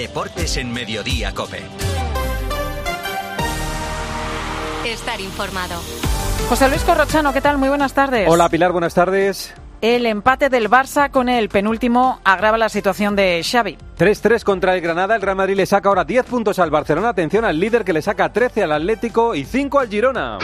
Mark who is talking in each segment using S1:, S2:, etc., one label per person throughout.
S1: Deportes en Mediodía Cope.
S2: Estar informado.
S3: José Luis Corrochano, ¿qué tal? Muy buenas tardes.
S4: Hola Pilar, buenas tardes.
S3: El empate del Barça con el penúltimo agrava la situación de Xavi.
S4: 3-3 contra el Granada, el Real Madrid le saca ahora 10 puntos al Barcelona, atención al líder que le saca 13 al Atlético y 5 al Girona.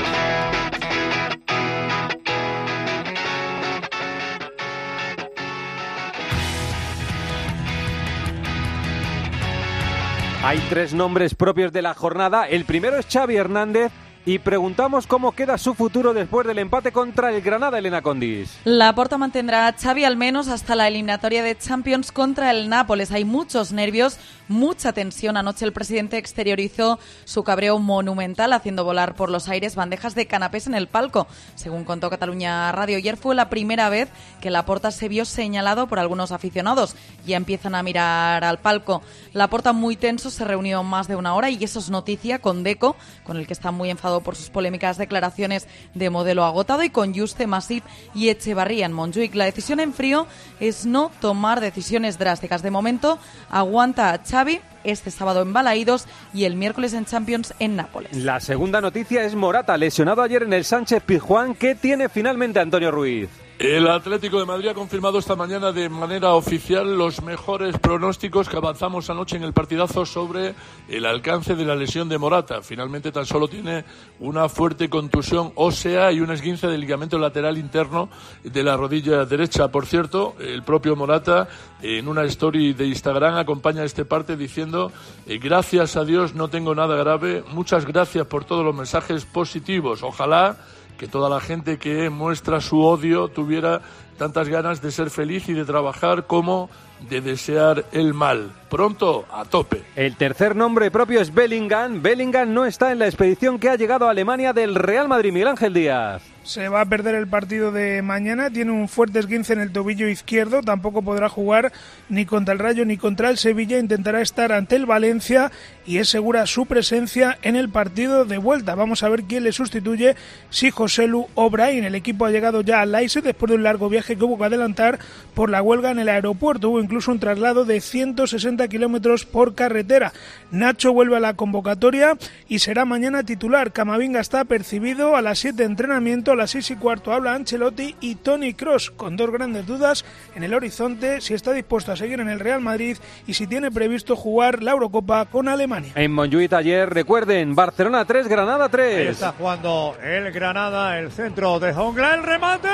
S4: Hay tres nombres propios de la jornada. El primero es Xavi Hernández, y preguntamos cómo queda su futuro después del empate contra el Granada, Elena Condis.
S5: La Porta mantendrá a Xavi al menos hasta la eliminatoria de Champions contra el Nápoles. Hay muchos nervios, mucha tensión. Anoche el presidente exteriorizó su cabreo monumental haciendo volar por los aires bandejas de canapés en el palco. Según contó Cataluña Radio, ayer fue la primera vez que la Porta se vio señalado por algunos aficionados. Ya empiezan a mirar al palco. La Porta muy tenso se reunió más de una hora y eso es noticia con Deco, con el que está muy enfadado por sus polémicas declaraciones de modelo agotado y con Juste Masip y Echevarría en Montjuic. La decisión en frío es no tomar decisiones drásticas. De momento aguanta a Xavi este sábado en Balaídos y el miércoles en Champions en Nápoles.
S4: La segunda noticia es Morata, lesionado ayer en el Sánchez Pizjuán. ¿Qué tiene finalmente Antonio Ruiz?
S6: El Atlético de Madrid ha confirmado esta mañana de manera oficial los mejores pronósticos que avanzamos anoche en el partidazo sobre el alcance de la lesión de Morata. Finalmente tan solo tiene una fuerte contusión ósea y un esguince del ligamento lateral interno de la rodilla derecha. Por cierto, el propio Morata en una story de Instagram acompaña este parte diciendo eh, gracias a Dios no tengo nada grave, muchas gracias por todos los mensajes positivos. Ojalá que toda la gente que muestra su odio tuviera tantas ganas de ser feliz y de trabajar como de desear el mal. Pronto, a tope.
S4: El tercer nombre propio es Bellingham. Bellingham no está en la expedición que ha llegado a Alemania del Real Madrid. Miguel Ángel Díaz
S7: se va a perder el partido de mañana. Tiene un fuerte esguince en el tobillo izquierdo. Tampoco podrá jugar ni contra el Rayo ni contra el Sevilla. Intentará estar ante el Valencia y es segura su presencia en el partido de vuelta. Vamos a ver quién le sustituye si José Lu O'Brien. El equipo ha llegado ya a Leipzig después de un largo viaje que hubo que adelantar por la huelga en el aeropuerto. Hubo incluso un traslado de 160 kilómetros por carretera. Nacho vuelve a la convocatoria y será mañana titular. Camavinga está percibido a las 7 de entrenamiento a las 6 y cuarto habla Ancelotti y Tony Cross, con dos grandes dudas en el horizonte, si está dispuesto a seguir en el Real Madrid y si tiene previsto jugar la Eurocopa con Alemania.
S4: En Montjuic ayer, recuerden, Barcelona 3, Granada 3.
S8: está jugando el Granada, el centro de Jongla, el remate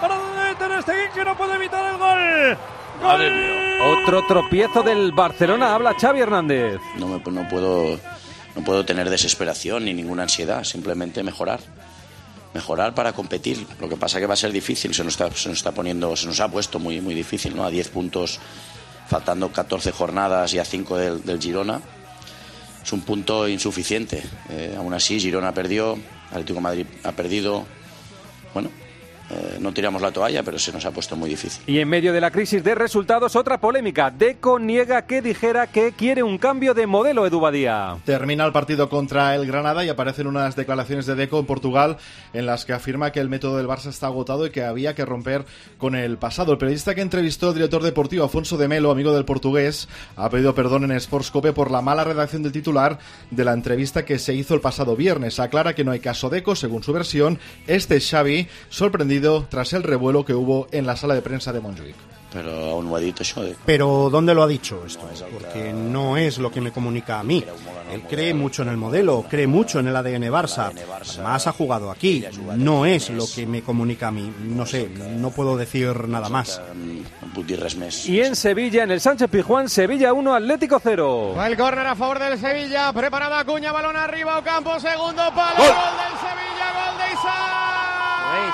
S8: para Ter Stegen que no puede evitar el gol.
S4: Otro tropiezo del Barcelona, habla Xavi Hernández.
S9: No, me, no, puedo, no puedo tener desesperación ni ninguna ansiedad, simplemente mejorar mejorar para competir. Lo que pasa que va a ser difícil, se nos está, se nos está poniendo, se nos ha puesto muy, muy difícil, ¿no? A 10 puntos, faltando 14 jornadas y a 5 del, Girona. Es un punto insuficiente. Eh, aún así, Girona perdió, Atlético Madrid ha perdido. Bueno, eh, no tiramos la toalla, pero se nos ha puesto muy difícil.
S4: Y en medio de la crisis de resultados, otra polémica. Deco niega que dijera que quiere un cambio de modelo, Edu Badía.
S10: Termina el partido contra el Granada y aparecen unas declaraciones de Deco en Portugal en las que afirma que el método del Barça está agotado y que había que romper con el pasado. El periodista que entrevistó al director deportivo Afonso de Melo, amigo del portugués, ha pedido perdón en Sportscope por la mala redacción del titular de la entrevista que se hizo el pasado viernes. Aclara que no hay caso Deco, según su versión. Este Xavi, sorprendido tras el revuelo que hubo en la sala de prensa de Montjuic.
S9: Pero aún no ha dicho eso.
S11: Pero ¿dónde lo ha dicho esto? Porque no es lo que me comunica a mí. Él cree mucho en el modelo, cree mucho en el ADN Barça. Además ha jugado aquí. No es lo que me comunica a mí. No sé, no puedo decir nada más.
S4: Y en Sevilla, en el Sánchez Pijuán, Sevilla 1, Atlético 0.
S8: Va el córner a favor del Sevilla. Preparada Cuña, balón arriba, Ocampo, segundo palo. Gol, del Sevilla, gol de Isaac.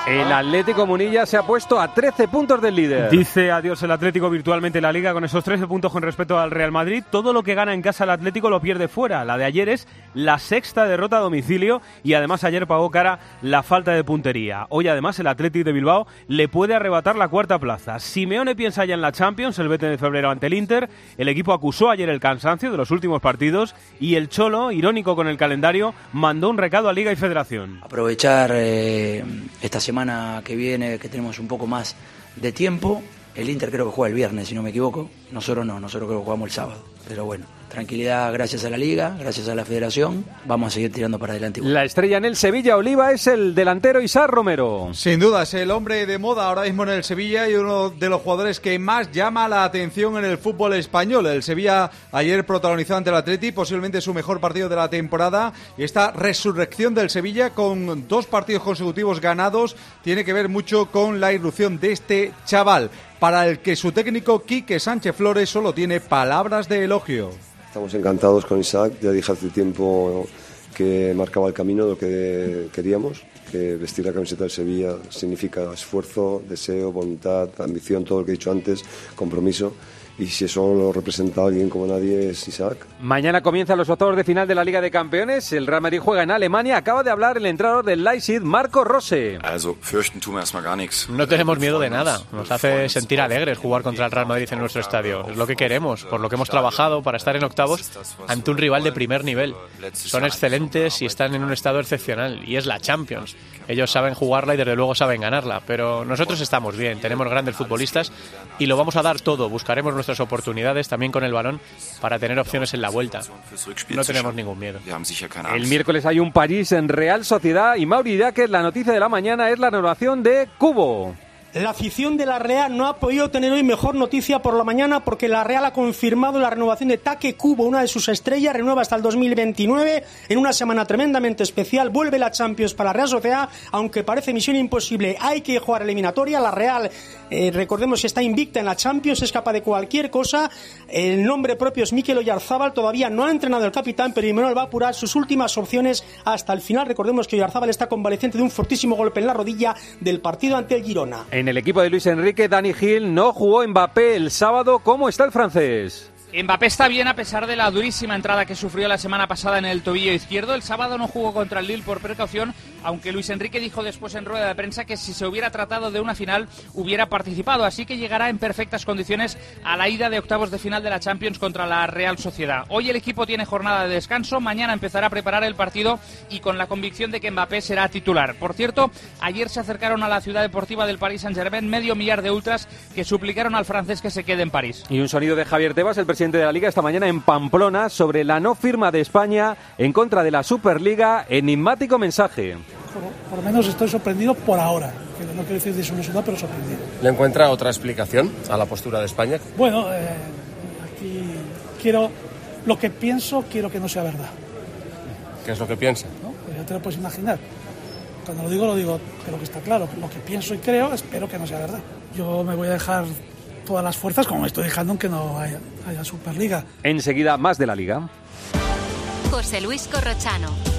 S4: El Atlético Munilla se ha puesto a 13 puntos del líder.
S12: Dice adiós el Atlético virtualmente en la liga con esos 13 puntos con respecto al Real Madrid. Todo lo que gana en casa el Atlético lo pierde fuera. La de ayer es la sexta derrota a domicilio y además ayer pagó cara la falta de puntería. Hoy además el Atlético de Bilbao le puede arrebatar la cuarta plaza. Simeone piensa ya en la Champions el 20 de febrero ante el Inter. El equipo acusó ayer el cansancio de los últimos partidos y el Cholo, irónico con el calendario, mandó un recado a Liga y Federación.
S13: Aprovechar eh, esta semana que viene, que tenemos un poco más de tiempo,
S14: El Inter creo que juega el viernes, si no me equivoco. Nosotros no, nosotros creo que jugamos el sábado. Pero bueno, tranquilidad gracias a la liga, gracias a la federación. Vamos a seguir tirando para adelante.
S4: La estrella en el Sevilla Oliva es el delantero Isar Romero.
S10: Sin duda, es el hombre de moda ahora mismo en el Sevilla y uno de los jugadores que más llama la atención en el fútbol español. El Sevilla ayer protagonizó ante el Atleti posiblemente su mejor partido de la temporada. Y esta resurrección del Sevilla con dos partidos consecutivos ganados tiene que ver mucho con la irrupción de este chaval para el que su técnico Quique Sánchez Flores solo tiene palabras de elogio.
S15: Estamos encantados con Isaac, ya dije hace tiempo que marcaba el camino de lo que queríamos, que vestir la camiseta del Sevilla significa esfuerzo, deseo, voluntad, ambición, todo lo que he dicho antes, compromiso y si eso lo representa alguien como nadie es Isaac.
S4: Mañana comienzan los octavos de final de la Liga de Campeones. El Real Madrid juega en Alemania. Acaba de hablar el entrenador del Leipzig, Marco Rose.
S16: No tenemos miedo de nada. Nos hace sentir alegres jugar contra el Real Madrid en nuestro estadio. Es lo que queremos, por lo que hemos trabajado para estar en octavos ante un rival de primer nivel. Son excelentes y están en un estado excepcional. Y es la Champions. Ellos saben jugarla y desde luego saben ganarla. Pero nosotros estamos bien, tenemos grandes futbolistas y lo vamos a dar todo. Buscaremos nuestro oportunidades también con el balón para tener opciones en la vuelta. No tenemos ningún miedo.
S4: El miércoles hay un París en Real Sociedad y Mauri que la noticia de la mañana es la renovación de Cubo.
S17: La afición de la Real no ha podido tener hoy mejor noticia por la mañana porque la Real ha confirmado la renovación de Taque Cubo, una de sus estrellas, renueva hasta el 2029 en una semana tremendamente especial. Vuelve la Champions para Real Sociedad, aunque parece misión imposible. Hay que jugar eliminatoria. La Real, eh, recordemos, está invicta en la Champions, es capaz de cualquier cosa. El nombre propio es Mikel Oyarzábal. Todavía no ha entrenado el capitán, pero Imanol va a apurar sus últimas opciones hasta el final. Recordemos que Oyarzábal está convaleciente de un fortísimo golpe en la rodilla del partido ante el Girona.
S4: En el equipo de Luis Enrique, Dani Gil no jugó Mbappé el sábado. ¿Cómo está el francés?
S18: Mbappé está bien a pesar de la durísima entrada que sufrió la semana pasada en el tobillo izquierdo. El sábado no jugó contra el Lille por precaución, aunque Luis Enrique dijo después en rueda de prensa que si se hubiera tratado de una final hubiera participado, así que llegará en perfectas condiciones a la ida de octavos de final de la Champions contra la Real Sociedad. Hoy el equipo tiene jornada de descanso, mañana empezará a preparar el partido y con la convicción de que Mbappé será titular. Por cierto, ayer se acercaron a la ciudad deportiva del Paris Saint-Germain medio millar de ultras que suplicaron al francés que se quede en París.
S4: Y un sonido de Javier Tebas, el presidente de la Liga, esta mañana en Pamplona sobre la no firma de España en contra de la Superliga. Enigmático mensaje.
S19: Por, lo menos estoy sorprendido por ahora. Que no quiero decir desilusionado, pero sorprendido.
S20: ¿Le encuentra otra explicación a la postura de España?
S19: Bueno, eh, aquí quiero. Lo que pienso, quiero que no sea verdad.
S20: ¿Qué es lo que piensa?
S19: ¿No? Pues ya te lo puedes imaginar. Cuando lo digo, lo digo, pero que está claro. Lo que pienso y creo, espero que no sea verdad. Yo me voy a dejar todas las fuerzas, como me estoy dejando, aunque no haya, haya Superliga.
S4: Enseguida, más de la Liga.
S2: José Luis Corrochano.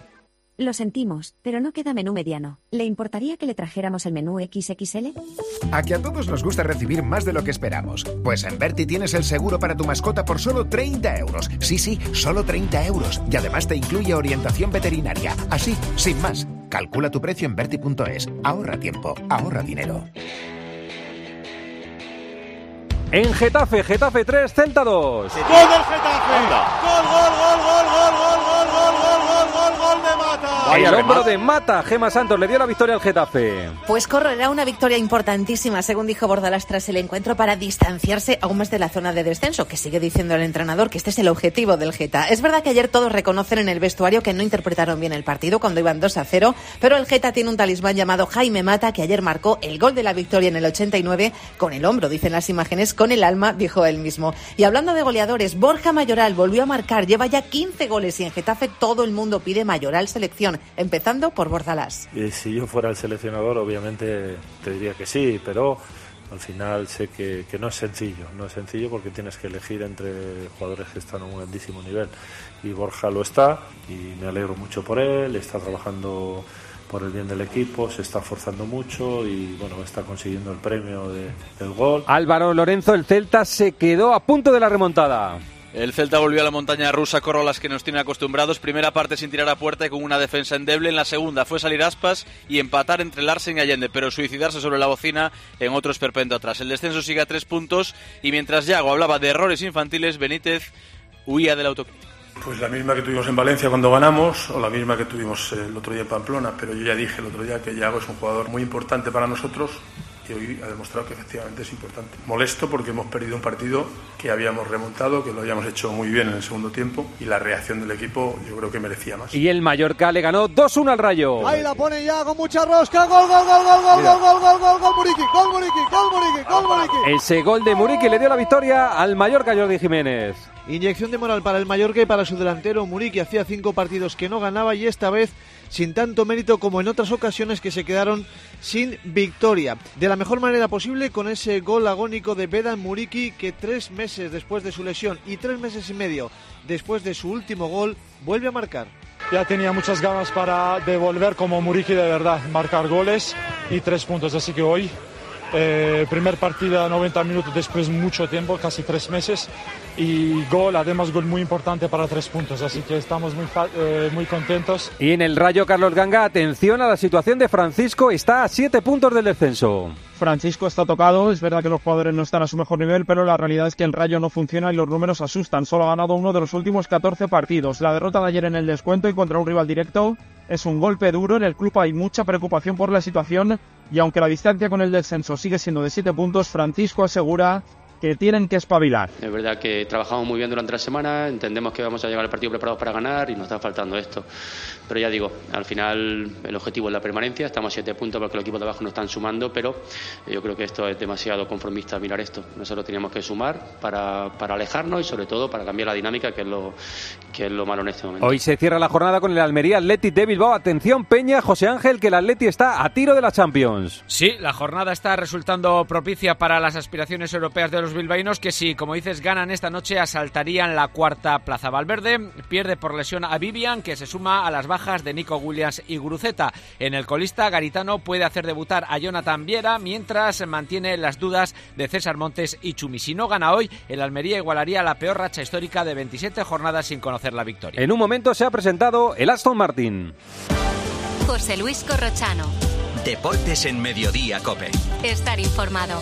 S21: Lo sentimos, pero no queda menú mediano. ¿Le importaría que le trajéramos el menú XXL?
S22: A que a todos nos gusta recibir más de lo que esperamos. Pues en Berti tienes el seguro para tu mascota por solo 30 euros. Sí, sí, solo 30 euros. Y además te incluye orientación veterinaria. Así, sin más. Calcula tu precio en Berti.es. Ahorra tiempo, ahorra dinero.
S4: En Getafe, Getafe 3, Celta 2.
S23: ¡Gol del Getafe! ¡Gol, gol, gol, gol, gol, gol, Mata!
S4: El hombro de Mata, Gema Santos le dio la victoria al Getafe.
S24: Pues correrá una victoria importantísima, según dijo Bordalás tras el encuentro, para distanciarse aún más de la zona de descenso, que sigue diciendo el entrenador que este es el objetivo del Geta. Es verdad que ayer todos reconocen en el vestuario que no interpretaron bien el partido cuando iban 2 a 0, pero el Geta tiene un talismán llamado Jaime Mata, que ayer marcó el gol de la victoria en el 89 con el hombro, dicen las imágenes, con el alma, dijo él mismo. Y hablando de goleadores, Borja Mayoral volvió a marcar, lleva ya 15 goles y en Getafe todo el mundo pide Mayoral selección, empezando por Bordalás.
S25: Y si yo fuera el seleccionador, obviamente te diría que sí, pero
S26: Al final sé que, que no es sencillo, no es sencillo porque tienes que elegir entre jugadores que están a un grandísimo nivel. Y Borja lo está y me alegro mucho por él, está trabajando por el bien del equipo, se está forzando mucho y bueno, está consiguiendo el premio de- del gol.
S4: Álvaro Lorenzo, el Celta se quedó a punto de la remontada.
S27: El Celta volvió a la montaña rusa, corro las que nos tiene acostumbrados. Primera parte sin tirar a puerta y con una defensa endeble. En la segunda fue salir aspas y empatar entre Larsen y Allende, pero suicidarse sobre la bocina en otro esperpento atrás. El descenso sigue a tres puntos y mientras Yago hablaba de errores infantiles, Benítez huía del autocrítica.
S28: Pues la misma que tuvimos en Valencia cuando ganamos o la misma que tuvimos el otro día en Pamplona, pero yo ya dije el otro día que Yago es un jugador muy importante para nosotros y hoy ha demostrado que efectivamente es importante. Molesto porque hemos perdido un partido que habíamos remontado, que lo habíamos hecho muy bien en el segundo tiempo y la reacción del equipo yo creo que merecía más.
S4: Y el Mallorca le ganó 2-1 al Rayo.
S29: Ahí la pone ya con mucha rosca. Gol, gol, gol, gol, gol, gol, gol, gol, gol, Muriqui, gol, Muriqui, gol, Muriqui, gol, Muriqui.
S4: Ese gol de Muriqui le dio la victoria al Mallorca Jordi Jiménez.
S30: Inyección de moral para el Mallorca y para su delantero Muriqui. Hacía cinco partidos que no ganaba y esta vez sin tanto mérito como en otras ocasiones que se quedaron sin victoria. De la mejor manera posible con ese gol agónico de Vedan Muriqui que tres meses después de su lesión y tres meses y medio después de su último gol vuelve a marcar.
S31: Ya tenía muchas ganas para devolver como Muriqui de verdad, marcar goles y tres puntos. Así que hoy, eh, primer partido 90 minutos después de mucho tiempo, casi tres meses, y gol, además gol muy importante para tres puntos. Así que estamos muy, fa- eh, muy contentos.
S4: Y en el Rayo Carlos Ganga, atención a la situación de Francisco, está a 7 puntos del descenso.
S32: Francisco está tocado, es verdad que los jugadores no están a su mejor nivel, pero la realidad es que el Rayo no funciona y los números asustan. Solo ha ganado uno de los últimos 14 partidos. La derrota de ayer en el descuento y contra un rival directo es un golpe duro. En el club hay mucha preocupación por la situación y aunque la distancia con el descenso sigue siendo de 7 puntos, Francisco asegura que tienen que espabilar.
S33: Es verdad que trabajamos muy bien durante la semana, entendemos que vamos a llegar al partido preparados para ganar y nos está faltando esto. Pero ya digo, al final el objetivo es la permanencia, estamos a siete puntos porque los equipos de abajo no están sumando, pero yo creo que esto es demasiado conformista mirar esto. Nosotros teníamos que sumar para, para alejarnos y sobre todo para cambiar la dinámica, que es lo, que es lo malo en este momento.
S4: Hoy se cierra la jornada con el Almería Athletic de Bilbao. Atención Peña, José Ángel, que el Atleti está a tiro de la Champions.
S18: Sí, la jornada está resultando propicia para las aspiraciones europeas de los bilbaínos que si, como dices, ganan esta noche asaltarían la cuarta plaza. Valverde pierde por lesión a Vivian que se suma a las bajas de Nico Williams y Guruceta. En el colista Garitano puede hacer debutar a Jonathan Viera mientras mantiene las dudas de César Montes y Chumi. Si no gana hoy, el Almería igualaría la peor racha histórica de 27 jornadas sin conocer la victoria.
S4: En un momento se ha presentado el Aston Martin.
S2: José Luis Corrochano.
S1: Deportes en Mediodía, Cope.
S2: Estar informado.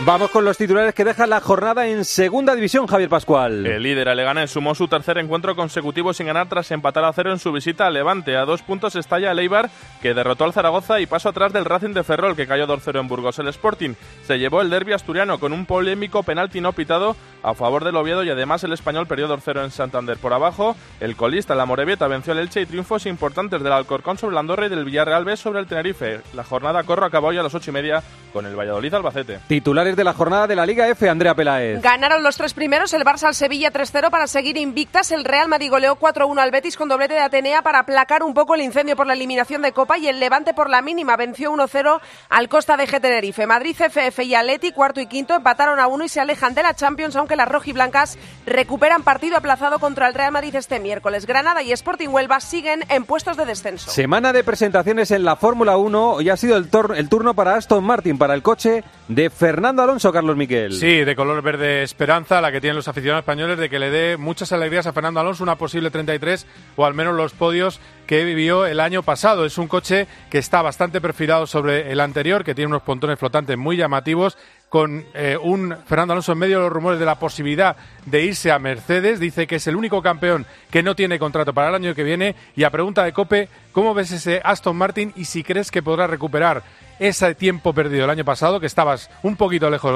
S4: Vamos con los titulares que deja la jornada en segunda división, Javier Pascual.
S34: El líder Leganés sumó su tercer encuentro consecutivo sin ganar tras empatar a cero en su visita a Levante. A dos puntos estalla el Eibar, que derrotó al Zaragoza y pasó atrás del Racing de Ferrol, que cayó 2-0 en Burgos. El Sporting se llevó el derby asturiano con un polémico penalti no pitado a favor del Oviedo y además el español perdió 2-0 en Santander. Por abajo, el colista, la Morevieta, venció al Elche y triunfos importantes del Alcorcón sobre el Andorra y del Villarreal B sobre el Tenerife. La jornada corro acabó hoy a las ocho y media con el Valladolid Albacete.
S4: Titulares de la jornada de la Liga F, Andrea Peláez.
S35: Ganaron los tres primeros, el Barça al Sevilla 3-0 para seguir invictas, el Real Madrid goleó 4-1 al Betis con doblete de Atenea para aplacar un poco el incendio por la eliminación de Copa y el Levante por la mínima venció 1-0 al Costa de G Tenerife. Madrid, CFF y Atleti, cuarto y quinto, empataron a uno y se alejan de la Champions, aunque las rojiblancas recuperan partido aplazado contra el Real Madrid este miércoles. Granada y Sporting Huelva siguen en puestos de descenso.
S4: Semana de presentaciones en la Fórmula 1 y ha sido el, el turno para Aston Martin, para el coche de Fernando Fernando Alonso, Carlos Miquel.
S36: Sí, de color verde esperanza, la que tienen los aficionados españoles de que le dé muchas alegrías a Fernando Alonso, una posible 33 o al menos los podios que vivió el año pasado. Es un coche que está bastante perfilado sobre el anterior, que tiene unos pontones flotantes muy llamativos con eh, un Fernando Alonso en medio de los rumores de la posibilidad de irse a Mercedes. Dice que es el único campeón que no tiene contrato para el año que viene. Y a pregunta de Cope, ¿cómo ves ese Aston Martin y si crees que podrá recuperar ese tiempo perdido el año pasado, que estabas un poquito lejos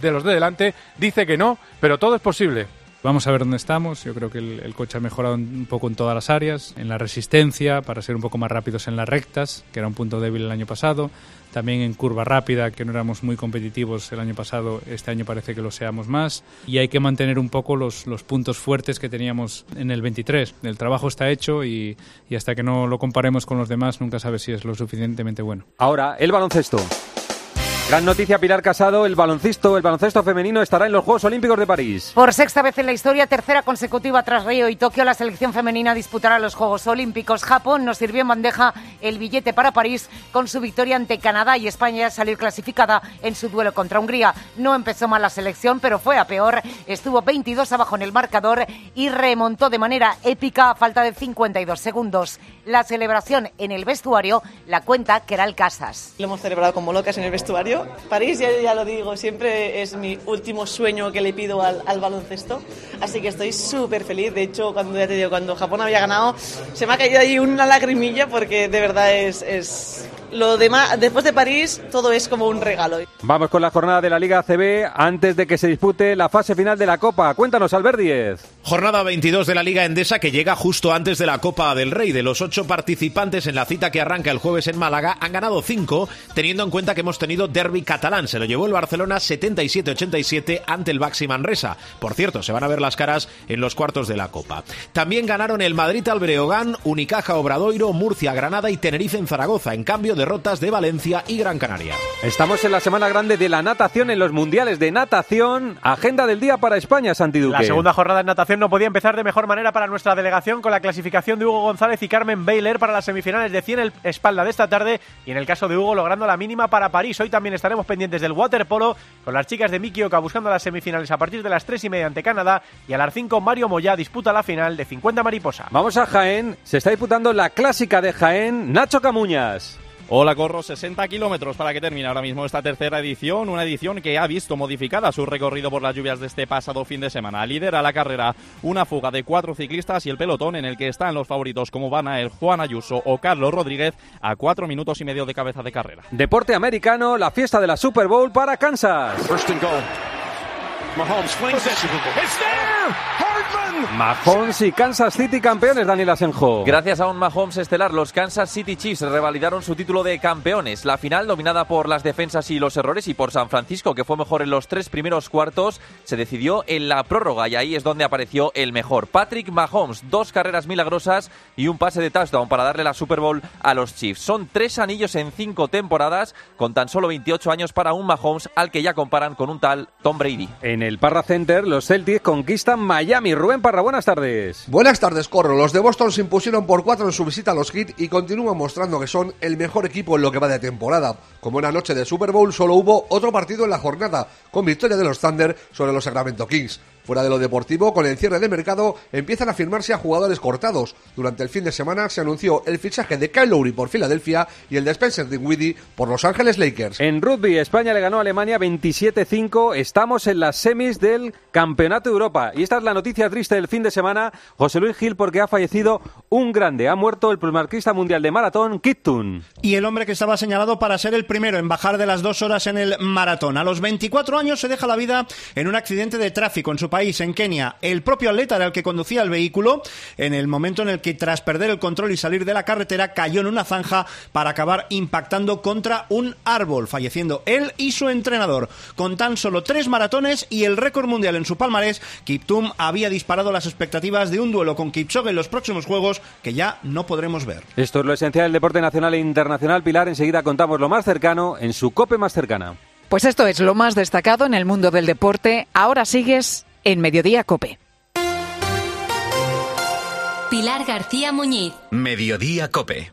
S36: de los de delante? Dice que no, pero todo es posible.
S37: Vamos a ver dónde estamos. Yo creo que el, coche ha mejorado un poco en todas las áreas, en la resistencia, para ser un poco más rápidos en las rectas, que era un punto débil el año pasado. También en curva rápida, que no éramos muy competitivos el año pasado, este año parece que lo seamos más. Y hay que mantener un poco los, los puntos fuertes que teníamos en el 23. El trabajo está hecho y, y hasta que no lo comparemos con los demás, nunca sabes si es lo suficientemente bueno.
S4: Ahora, el baloncesto. Gran noticia, Pilar Casado, el baloncesto, el baloncesto femenino estará en los Juegos Olímpicos de París.
S38: Por sexta vez en la historia, tercera consecutiva tras Río y Tokio, la selección femenina disputará los Juegos Olímpicos. Japón nos sirvió en bandeja el billete para París con su victoria ante Canadá y España salir clasificada en su duelo contra Hungría. No empezó mal la selección, pero fue a peor. Estuvo 22 abajo en el marcador y remontó de manera épica a falta de 52 segundos. La celebración en el vestuario la cuenta Keral Casas.
S34: Lo hemos celebrado como locas en el vestuario París, ya, ya, lo digo, siempre es mi último sueño que le pido al, baloncesto. Así que estoy súper feliz. De hecho, cuando ya te digo, cuando Japón había ganado, se me ha caído ahí una lagrimilla porque de verdad es, es lo demás, después de París, todo es como un regalo.
S4: Vamos con la jornada de la Liga ACB antes de que se dispute la fase final de la Copa. Cuéntanos, Albert Díez.
S39: Jornada 22 de la Liga Endesa que llega justo antes de la Copa del Rey. De los ocho participantes en la cita que arranca el jueves en Málaga, han ganado cinco, teniendo en cuenta que hemos tenido derby catalán. Se lo llevó el Barcelona 77-87 ante el Baxi Manresa. Por cierto, se van a ver las caras en los cuartos de la Copa. También ganaron el Madrid Albreogán, Unicaja Obradoiro, Murcia Granada y Tenerife en Zaragoza. En cambio, derrotas de Valencia y Gran Canaria.
S4: Estamos en la semana grande de la natación en los mundiales de natación. Agenda del día para España, Santi
S40: La segunda jornada de natación no podía empezar de mejor manera para nuestra delegación con la clasificación de Hugo González y Carmen Baylor para las semifinales de 100 el espalda de esta tarde y en el caso de Hugo logrando la mínima para París. Hoy también estaremos pendientes del waterpolo con las chicas de Miki Oka buscando las semifinales a partir de las 3 y media ante Canadá y a las 5 Mario Moya disputa la final de 50 mariposa.
S4: Vamos a Jaén, se está disputando la clásica de Jaén, Nacho Camuñas.
S41: Hola, corro 60 kilómetros para que termine ahora mismo esta tercera edición, una edición que ha visto modificada su recorrido por las lluvias de este pasado fin de semana. Lidera la carrera una fuga de cuatro ciclistas y el pelotón en el que están los favoritos como van a el Juan Ayuso o Carlos Rodríguez a cuatro minutos y medio de cabeza de carrera.
S4: Deporte americano, la fiesta de la Super Bowl para Kansas.
S42: Mahomes flings it. It's there!
S4: Mahomes y Kansas City campeones, Daniel Asenjo.
S43: Gracias a un Mahomes estelar, los Kansas City Chiefs revalidaron su título de campeones. La final, dominada por las defensas y los errores y por San Francisco, que fue mejor en los tres primeros cuartos, se decidió en la prórroga y ahí es donde apareció el mejor. Patrick Mahomes, dos carreras milagrosas y un pase de touchdown para darle la Super Bowl a los Chiefs. Son tres anillos en cinco temporadas, con tan solo 28 años para un Mahomes al que ya comparan con un tal Tom Brady.
S4: En el Parra Center, los Celtics conquistan Miami. Rubén Parra, buenas tardes.
S44: Buenas tardes, Corro. Los de Boston se impusieron por cuatro en su visita a los Heat y continúan mostrando que son el mejor equipo en lo que va de temporada. Como en la noche de Super Bowl, solo hubo otro partido en la jornada, con victoria de los Thunder sobre los Sacramento Kings. Fuera de lo deportivo, con el cierre de mercado empiezan a firmarse a jugadores cortados. Durante el fin de semana se anunció el fichaje de Kyle Lowry por Filadelfia y el de Spencer Dinwiddie por Los Ángeles Lakers.
S4: En rugby, España le ganó a Alemania 27-5. Estamos en las semis del Campeonato Europa. Y esta es la noticia triste del fin de semana. José Luis Gil porque ha fallecido un grande. Ha muerto el primarquista mundial de maratón, Kittun.
S45: Y el hombre que estaba señalado para ser el primero en bajar de las dos horas en el maratón. A los 24 años se deja la vida en un accidente de tráfico en su país, en Kenia. El propio atleta era el que conducía el vehículo en el momento en el que, tras perder el control y salir de la carretera, cayó en una zanja para acabar impactando contra un árbol, falleciendo él y su entrenador. Con tan solo tres maratones y el récord mundial en su palmarés, Kiptum había disparado las expectativas de un duelo con Kipchoge en los próximos Juegos que ya no podremos ver.
S4: Esto es lo esencial del deporte nacional e internacional. Pilar, enseguida contamos lo más cercano en su COPE más cercana.
S46: Pues esto es lo más destacado en el mundo del deporte. Ahora sigues en Mediodía Cope.
S2: Pilar García Muñiz.
S1: Mediodía Cope.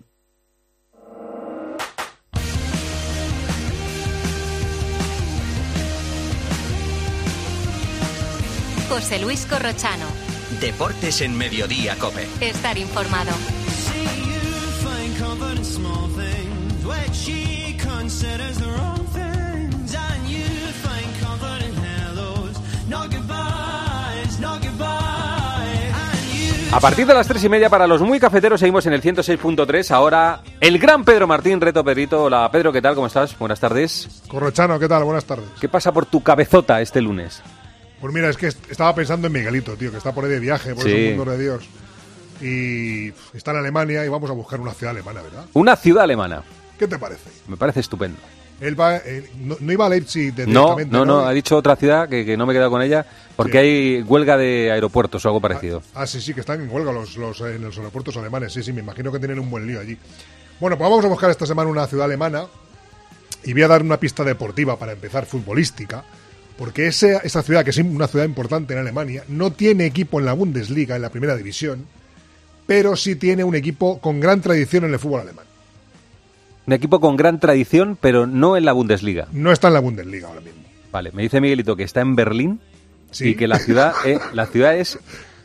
S2: José Luis Corrochano.
S1: Deportes en Mediodía, Cope.
S2: Estar informado.
S4: A partir de las tres y media para los muy cafeteros seguimos en el 106.3. Ahora el gran Pedro Martín, Reto Pedrito. Hola Pedro, ¿qué tal? ¿Cómo estás? Buenas tardes.
S44: Corrochano, ¿qué tal? Buenas tardes.
S4: ¿Qué pasa por tu cabezota este lunes?
S44: Pues mira, es que est- estaba pensando en Miguelito, tío, que está por ahí de viaje, por
S4: Sí.
S44: esos mundos de Dios. Y está en Alemania y vamos a buscar una ciudad alemana, ¿verdad?
S4: Una ciudad alemana.
S44: ¿Qué te parece?
S4: Me parece estupendo.
S44: Él va, eh, no, no iba a Leipzig de-
S4: No,
S44: directamente,
S4: no, no, ha dicho otra ciudad que, que no me he quedado con ella porque
S44: Sí.
S4: hay huelga de aeropuertos o algo parecido.
S44: Ah, sí, sí, que están en huelga los, los, eh, en los aeropuertos alemanes. Sí, sí, me imagino que tienen un buen lío allí. Bueno, pues vamos a buscar esta semana una ciudad alemana y voy a dar una pista deportiva para empezar, futbolística, porque esa ciudad, que es una ciudad importante en Alemania, no tiene equipo en la Bundesliga, en la primera división, pero sí tiene un equipo con gran tradición en el fútbol alemán.
S4: Un equipo con gran tradición, pero no en la Bundesliga.
S44: No está en la Bundesliga ahora mismo.
S4: Vale, me dice Miguelito que está en Berlín
S44: Sí.
S4: y que la ciudad, eh, la ciudad es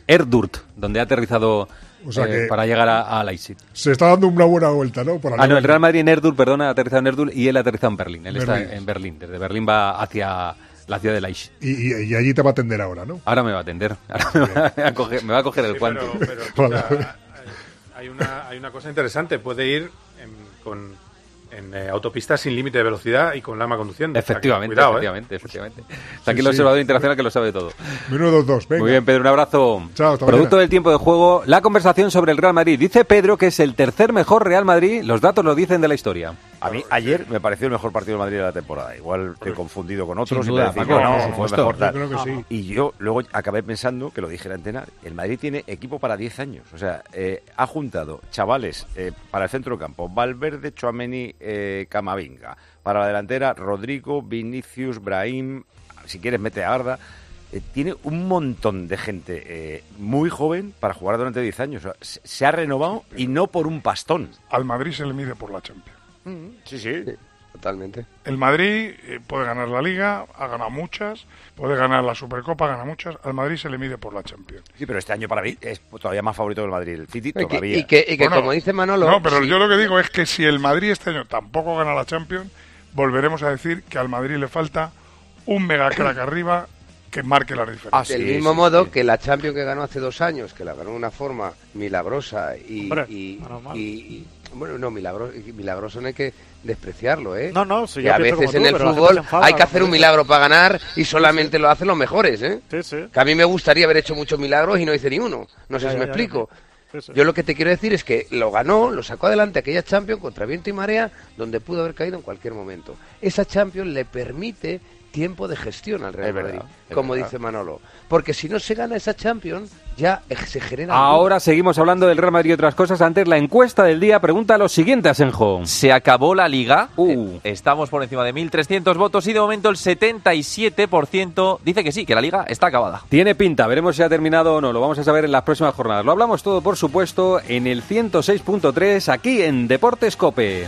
S4: Erdurt, donde ha aterrizado
S44: O sea
S4: eh,
S44: que-
S4: para llegar a, a Leipzig.
S44: Se está dando una buena vuelta, ¿no? Por
S4: Ah, no, el. Real Madrid en Erdurt, perdona, ha aterrizado en Erdurt y él ha aterrizado en Berlín. Él
S44: Berlín.
S4: está en Berlín. Desde Berlín va hacia la ciudad de Leipzig.
S44: Y, y- y allí te va a atender ahora, ¿no?
S4: Ahora me va a atender. Ahora me va a coger, me va a coger el
S47: Sí,
S4: guante.
S47: pero- pero, escucha, hay, una, hay una cosa interesante. Puede ir en, con, en eh, autopistas sin límite de velocidad y con lama conduciendo. O sea que
S4: Efectivamente,
S47: ¿eh?
S4: efectivamente, efectivamente. Está aquí
S44: Sí,
S4: el
S44: sí.
S4: observador internacional que lo sabe todo.
S44: Menudo dos, venga.
S4: Muy bien, Pedro, un abrazo.
S44: Chao, hasta
S4: Producto
S44: mañana.
S4: del tiempo de juego, la conversación sobre el Real Madrid. Dice Pedro que es el tercer mejor Real Madrid, los datos lo dicen de la historia.
S48: A mí ayer me pareció el mejor partido de Madrid de la temporada. Igual estoy confundido con otros.
S4: Sin
S48: y
S4: duda,
S48: me decís,
S4: Paco,
S48: no,
S4: por
S48: fue
S4: supuesto.
S48: mejor tal.
S44: Yo creo que sí.
S48: Y yo luego acabé pensando, que lo dije en la antena, el Madrid tiene equipo para 10 años. O sea, eh, ha juntado chavales eh, para el centro del campo, Valverde, Chouameni, eh, Camavinga. Para la delantera, Rodrigo, Vinicius, Brahim, si quieres mete a Arda. Eh, tiene un montón de gente eh, muy joven para jugar durante 10 años. O sea, se, se ha renovado y no por un pastón.
S47: Al Madrid se le mide por la Champions.
S48: Sí, sí. Totalmente.
S47: El Madrid eh, puede ganar la Liga, ha ganado muchas, puede ganar la Supercopa, gana muchas. Al Madrid se le mide por la Champions.
S48: Sí, pero este año para mí es todavía más favorito del Madrid. El City Y que- todavía. y que- y que
S47: Bueno,
S48: como dice Manolo,
S47: No, pero
S48: sí.
S47: yo lo que digo es que si el Madrid este año tampoco gana la Champions, volveremos a decir que al Madrid le falta un mega crack arriba que marque la diferencia.
S48: Del mismo modo que la Champions que ganó hace dos años, que la ganó de una forma milagrosa.
S47: Hombre,
S48: y- bueno, no, milagro, milagroso no hay que despreciarlo, ¿eh?
S7: No, no, sí,
S48: que a veces en
S7: tú,
S48: el fútbol
S7: enfada,
S48: hay que hacer un milagro para ganar y solamente lo hacen los mejores, ¿eh?
S7: Sí, sí.
S48: Que a mí me gustaría haber hecho muchos milagros y no hice ni uno. No sé
S7: Ya,
S48: si
S7: ya,
S48: me
S7: ya,
S48: explico. Yo lo que te quiero decir es que lo ganó, lo sacó adelante aquella Champions contra viento y marea, donde pudo haber caído en cualquier momento. Esa Champions le permite tiempo de gestión al Real Es Madrid, como verdad. dice Manolo. Porque si no se gana esa Champions, ya se genera...
S4: Ahora seguimos hablando del Real Madrid y otras cosas. Antes, la encuesta del día pregunta lo siguiente, Asenjo.
S43: Se acabó la liga.
S4: Uh.
S43: Eh, Estamos por encima de 1.300 votos y de momento el 77% dice que sí, que la liga está acabada.
S4: Tiene pinta, veremos si ha terminado o no, lo vamos a saber en las próximas jornadas. Lo hablamos todo, por supuesto, en el 106.3, aquí en Deportes Cope.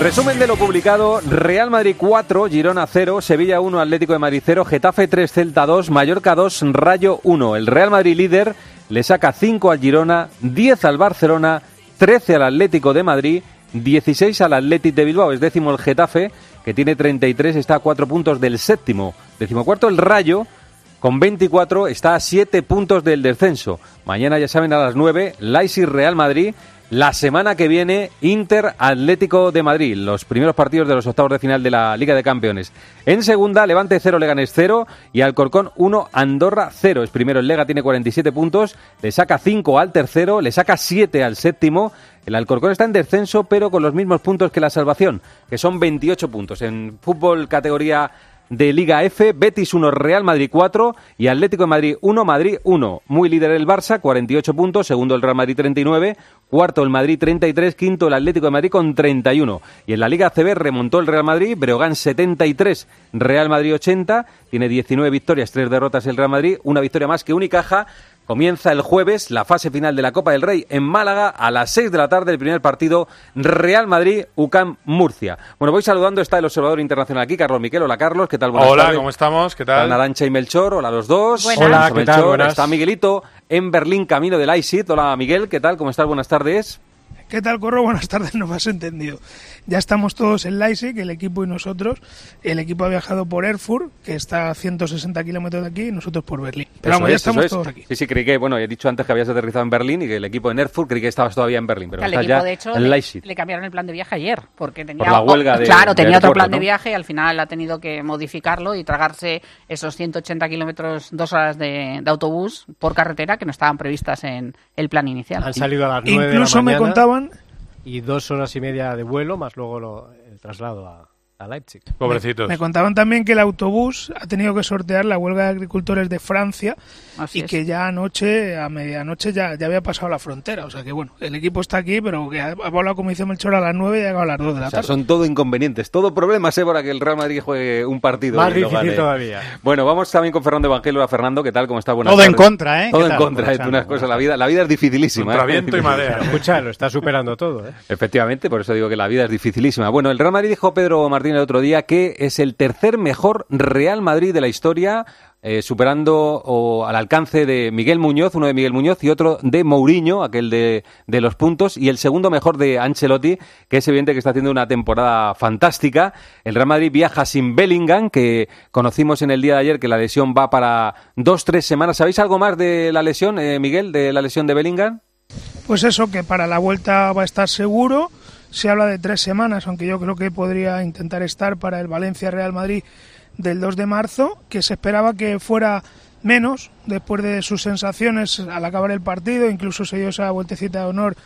S4: Resumen de lo publicado, Real Madrid 4, Girona 0, Sevilla 1, Atlético de Madrid 0, Getafe 3, Celta 2, Mallorca 2, Rayo 1. El Real Madrid líder le saca 5 al Girona, 10 al Barcelona, 13 al Atlético de Madrid, 16 al Atlético de Bilbao, es décimo el Getafe, que tiene 33, está a 4 puntos del séptimo. Decimocuarto el Rayo, con 24, está a 7 puntos del descenso. Mañana ya saben a las 9, Leipzig Real Madrid. La semana que viene, Inter Atlético de Madrid, los primeros partidos de los octavos de final de la Liga de Campeones. En segunda, Levante 0, Leganés 0 y Alcorcón 1, Andorra 0. Es primero el Lega, tiene 47 puntos, le saca 5 al tercero, le saca 7 al séptimo. El Alcorcón está en descenso, pero con los mismos puntos que la salvación, que son 28 puntos. En fútbol categoría de Liga F, Betis 1, Real Madrid 4 y Atlético de Madrid 1, Madrid 1. Muy líder el Barça, 48 puntos, segundo el Real Madrid 39, cuarto el Madrid 33, quinto el Atlético de Madrid con 31. Y en la Liga CB remontó el Real Madrid, Breogán 73, Real Madrid 80, tiene 19 victorias, 3 derrotas el Real Madrid, una victoria más que Unicaja. Comienza el jueves la fase final de la Copa del Rey en Málaga a las 6 de la tarde, el primer partido Real Madrid-UCAM Murcia. Bueno, voy saludando, está el observador internacional aquí, Carlos Miquel. Hola Carlos, ¿qué tal? Buenas
S49: Hola,
S4: tardes.
S49: ¿cómo estamos? ¿Qué tal?
S4: Arancha y Melchor, hola a los dos.
S49: Buenas. Hola, ¿qué tal?
S4: Melchor,
S49: Buenas.
S4: Está Miguelito en Berlín, camino del ISIT. Hola Miguel, ¿qué tal? ¿Cómo estás? Buenas tardes.
S7: ¿Qué tal, Corro? Buenas tardes, no me has entendido. Ya estamos todos en Leipzig, el equipo y nosotros. El equipo ha viajado por Erfurt, que está a 160 kilómetros de aquí, y nosotros por Berlín. Pero vamos, ya
S4: es, eso
S7: estamos
S4: es.
S7: todos aquí.
S4: Sí, sí, creí que, bueno, he dicho antes que habías aterrizado en Berlín y que el equipo en Erfurt, creí que estabas todavía en Berlín, pero estás
S50: equipo,
S4: ya
S50: de hecho,
S4: en
S50: le,
S4: Leipzig.
S50: le cambiaron el plan de viaje ayer, porque tenía,
S4: Por la huelga de-
S50: claro,
S4: de
S50: tenía otro plan de
S4: ¿no?
S50: viaje y al final ha tenido que modificarlo y tragarse esos 180 kilómetros, dos horas de, de autobús por carretera que no estaban previstas en el plan inicial.
S40: Han salido a las 9
S7: Incluso
S40: de la
S7: me
S40: mañana
S7: contaban
S40: Y dos horas y media de vuelo, más luego lo- el traslado a, a Leipzig.
S49: Pobrecitos.
S7: Me contaban también que el autobús ha tenido que sortear la huelga de agricultores de Francia
S50: Así
S7: y
S50: es.
S7: que ya anoche, a medianoche, ya, ya había pasado la frontera. O sea que bueno, el equipo está aquí, pero que ha, ha volado, como dice Melchor, a las 9 y ha llegado a las 2 de la
S4: O sea,
S7: tarde.
S4: son todo inconvenientes, todo problemas, ¿eh? Para que el Real Madrid juegue un partido.
S40: Más difícil todavía.
S4: Bueno, vamos también con Fernando Evangelio. Hola, Fernando, ¿qué tal? ¿Cómo está? Buenas
S51: Todo en contra, ¿eh?
S4: Todo
S51: ¿Qué
S4: en contra, ¿eh? Una cosa, la vida, la vida es dificilísima.
S49: Contra
S4: ¿eh?
S49: viento y madera.
S40: Escucha, lo está superando todo, ¿eh?
S4: Efectivamente, por eso digo que la vida es dificilísima. Bueno, el Real Madrid dijo Pedro El otro día que es el tercer mejor Real Madrid de la historia, eh, superando o, al alcance de Miguel Muñoz, uno de Miguel Muñoz y otro de Mourinho, aquel de, de los puntos, y el segundo mejor de Ancelotti, que es evidente que está haciendo una temporada fantástica. El Real Madrid viaja sin Bellingham, que conocimos en el día de ayer que la lesión va para dos, tres semanas. ¿Sabéis algo más de la lesión, eh, Miguel, de la lesión de Bellingham?
S7: Pues eso, que para la vuelta va a estar seguro. Se habla de tres semanas, aunque yo creo que podría intentar estar para el Valencia-Real Madrid del 2 de marzo, que se esperaba que fuera menos después de sus sensaciones al acabar el partido, incluso se dio esa vueltecita de honor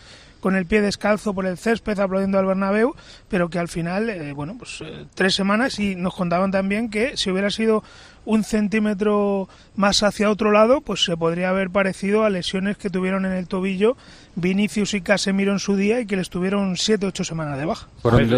S7: con el pie descalzo por el césped aplaudiendo al Bernabéu, pero que al final, eh, bueno, pues eh, tres semanas y nos contaban también que si hubiera sido un centímetro más hacia otro lado, pues se podría haber parecido a lesiones que tuvieron en el tobillo Vinicius y Casemiro en su día y que les tuvieron siete, ocho semanas de baja.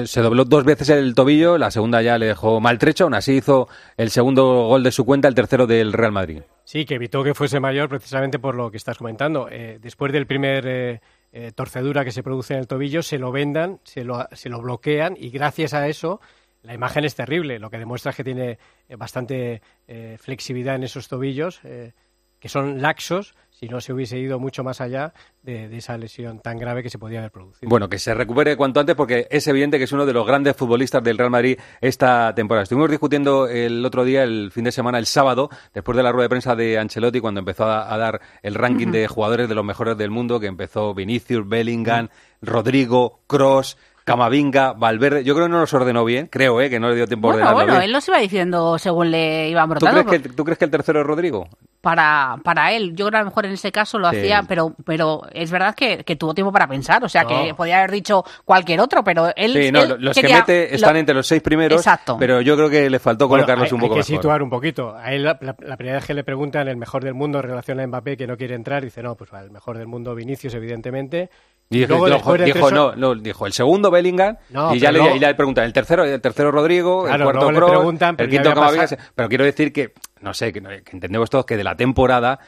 S4: Se dobló dos veces el tobillo, la segunda ya le dejó maltrecho, aún así hizo el segundo gol de su cuenta, el tercero del Real Madrid.
S40: Sí, que evitó que fuese mayor precisamente por lo que estás comentando. Eh, después del primer eh, eh, torcedura que se produce en el tobillo, se lo vendan, se lo, se lo bloquean y gracias a eso la imagen es terrible. Lo que demuestra es que tiene eh, bastante eh, flexibilidad en esos tobillos, eh, que son laxos, si no se hubiese ido mucho más allá de, de esa lesión tan grave que se podía haber producido.
S4: Bueno, que se recupere cuanto antes porque es evidente que es uno de los grandes futbolistas del Real Madrid esta temporada. Estuvimos discutiendo el otro día, el fin de semana, el sábado, después de la rueda de prensa de Ancelotti, cuando empezó a, a dar el ranking de jugadores de los mejores del mundo, que empezó Vinicius, Bellingham, Rodrigo, Cross, Camavinga, Valverde. Yo creo que no los ordenó bien, creo, ¿eh? que no le dio tiempo a
S50: Bueno,
S4: ordenarlo
S50: bueno,
S4: bien.
S50: él los iba diciendo según le iban
S4: ¿Tú
S50: brotando.
S4: crees, que, el- ¿Tú crees que el tercero es Rodrigo?
S50: para, para él. Yo creo que a lo mejor en ese caso lo
S4: Sí.
S50: hacía, pero, pero es verdad que, que tuvo tiempo para pensar. O sea, que podía haber dicho cualquier otro, pero él.
S4: Sí, no,
S50: él
S4: los que
S50: quería
S4: mete
S50: lo-
S4: están entre los seis primeros,
S50: Exacto.
S4: pero yo creo que le faltó
S40: Bueno,
S4: colocarlos
S40: hay,
S4: un poco
S40: hay que
S4: mejor.
S40: situar un poquito. A él la, la- la primera vez que le preguntan el mejor del mundo en relación a Mbappé, que no quiere entrar, dice, no, pues el mejor del mundo Vinicius, evidentemente.
S4: Y dijo,
S40: luego,
S4: dijo- dijo, no, no, dijo el segundo Bellingham
S40: No,
S4: y ya le, y le preguntan el tercero, el tercero Rodrigo,
S40: Claro,
S4: el cuarto Kroos,
S40: preguntan,
S4: el quinto Camavinga, pero quiero decir que no sé, que, no- que entendemos todos que de la temporada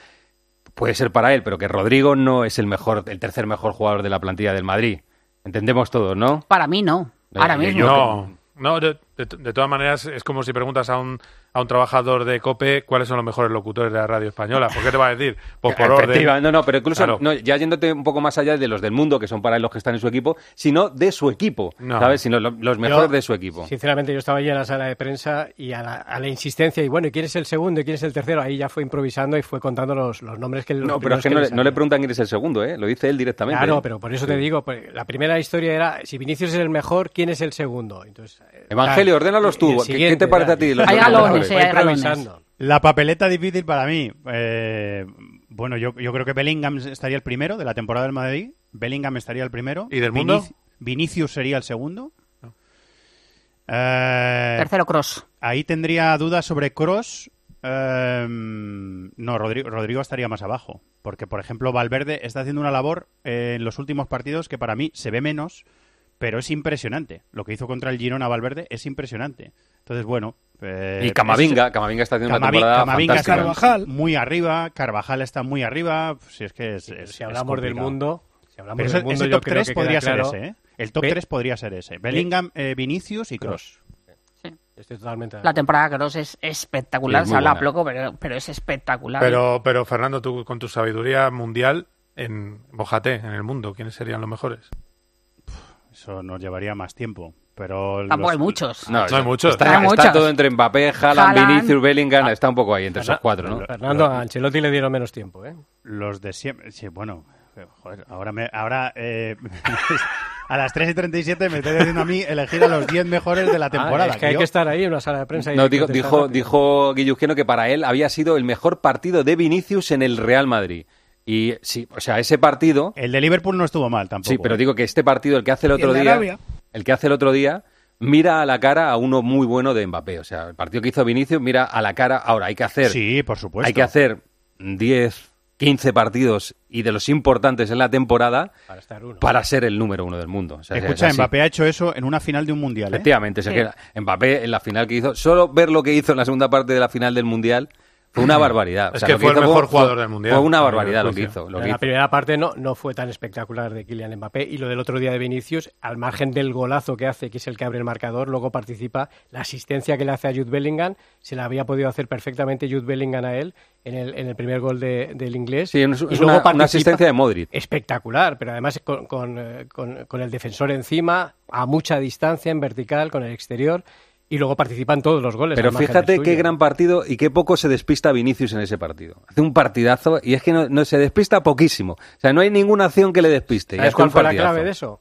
S4: puede ser para él, pero que Rodrigo no es el mejor, el tercer mejor jugador de la plantilla del Madrid. Entendemos todos, ¿no?
S50: Para mí no. Ahora mismo.
S49: No, no de, de- de todas maneras es como si preguntas a un, a un trabajador de COPE cuáles son los mejores locutores de la radio española. ¿Por qué te va a decir? Pues por orden.
S4: No, no, pero incluso
S49: Claro.
S4: no, ya yéndote un poco más allá de los del mundo, que son para él los que están en su equipo, sino de su equipo,
S52: No.
S4: ¿sabes? Sino lo- los mejores
S52: Yo,
S4: de su equipo.
S52: Sinceramente, yo estaba allí en la sala de prensa y a la, a la insistencia, y bueno, ¿y quién es el segundo y quién es el tercero? Ahí ya fue improvisando y fue contando los, los nombres que los
S4: No, pero es que no, le-
S52: le
S4: no le preguntan quién es el segundo, ¿eh? Lo dice él directamente.
S52: Claro,
S4: ¿eh?
S52: pero por eso te digo, pues, la primera historia era, si Vinicius es el mejor, ¿quién es el segundo? Entonces, eh,
S4: Evangelio,
S52: tal.
S4: ordénalos tú. ¿Qué- ¿Qué,
S52: siguiente,
S4: te parece a ti? los
S52: Hay galones.
S53: La papeleta difícil para mí. eh, bueno, yo, yo creo que Bellingham estaría el primero de la temporada del Madrid. Bellingham estaría el primero.
S49: ¿Y del mundo?
S53: Vinici- Vinicius sería el segundo. Eh,
S50: Tercero Cross.
S53: Ahí tendría dudas sobre Cross. no, Rodrigo, Rodrigo estaría más abajo. Porque, por ejemplo, Valverde está haciendo una labor eh, en los últimos partidos que para mí se ve menos, pero es impresionante. Lo que hizo contra el Girona Valverde es impresionante. Entonces, bueno. Eh,
S4: Y Camavinga,
S53: es-
S4: Camavinga está haciendo una
S53: Camavi-
S4: temporada
S53: Camavinga
S4: fantástica.
S53: muy arriba, Carvajal está muy arriba. Si es que es, es-
S52: si
S53: es
S52: hablamos del mundo, si hablamos
S53: Pero
S52: del
S53: ese-
S52: mundo,
S53: ese
S52: yo
S53: top
S52: creo
S53: 3
S52: que
S53: podría ser
S52: claro.
S53: ese, ¿eh? El top
S52: Ve-
S53: 3 podría ser ese. Bellingham, eh, Vinicius y Cross.
S52: Estoy totalmente de
S50: La temporada de Kroos es espectacular.
S49: Sí, es
S50: Se habla poco, pero, pero es espectacular.
S49: Pero, pero Fernando, tú con tu sabiduría mundial, en Bojate, en el mundo, ¿quiénes serían los mejores?
S53: Eso nos llevaría más tiempo. Pero
S50: Tampoco
S53: los-
S50: hay muchos.
S49: No, hay muchos.
S4: Está, está
S50: muchos.
S4: todo entre Mbappé, Haaland,
S50: Haaland.
S4: Vinicius, Bellingham. Está un poco ahí entre esos cuatro, ¿no?
S52: Fernando, a Ancelotti le dieron menos tiempo, ¿eh?
S53: Los de siempre. Sí, bueno. Joder, ahora, me, ahora eh, a las 3 y 37 me estoy diciendo a mí elegir a los 10 mejores de la temporada.
S52: Ah, es que hay que estar ahí en una sala de prensa. y
S4: No, digo- dijo, dijo que para él había sido el mejor partido de Vinicius en el Real Madrid. Y sí, o sea, ese partido.
S53: El de Liverpool no estuvo mal tampoco.
S4: Sí, pero digo que este partido, el que hace el otro
S7: el
S4: día,
S7: Arabia.
S4: El que hace el otro día, mira a la cara a uno muy bueno de Mbappé. O sea, el partido que hizo Vinicius mira a la cara. Ahora hay que hacer.
S53: Sí, por supuesto.
S4: Hay que hacer 10, 15 partidos y de los importantes en la temporada
S52: Para estar uno.
S4: para ser el número uno del mundo. O sea,
S53: Escucha,
S4: es.
S53: Mbappé ha hecho eso en una final de un mundial. ¿eh?
S4: Efectivamente, que Mbappé en la final que hizo, solo ver lo que hizo en la segunda parte de la final del Mundial fue una barbaridad.
S49: Es
S4: O sea,
S49: que
S4: lo
S49: fue el
S4: hizo
S49: mejor jugador del Mundial,
S4: Fue una barbaridad lo que hizo. Lo que
S52: la
S4: hizo.
S52: primera parte no, no fue tan espectacular de Kylian Mbappé y lo del otro día de Vinicius, al margen del golazo que hace, que es el que abre el marcador, luego participa la asistencia que le hace a Jude Bellingham, se la había podido hacer perfectamente Jude Bellingham a él en el, en el primer gol de- del inglés.
S4: Sí, es,
S52: Y
S4: es
S52: luego
S4: una, una
S52: participa-
S4: asistencia de Modric.
S52: Espectacular, pero además con, con, eh, con- con el defensor encima, a mucha distancia, en vertical, con el exterior, y luego participan todos los goles.
S4: Pero fíjate qué gran partido y qué poco se despista Vinicius en ese partido. Hace un partidazo y es que no, no se despista poquísimo. O sea, no hay ninguna acción que le despiste. y
S52: ¿Sabes cuál fue la clave de eso?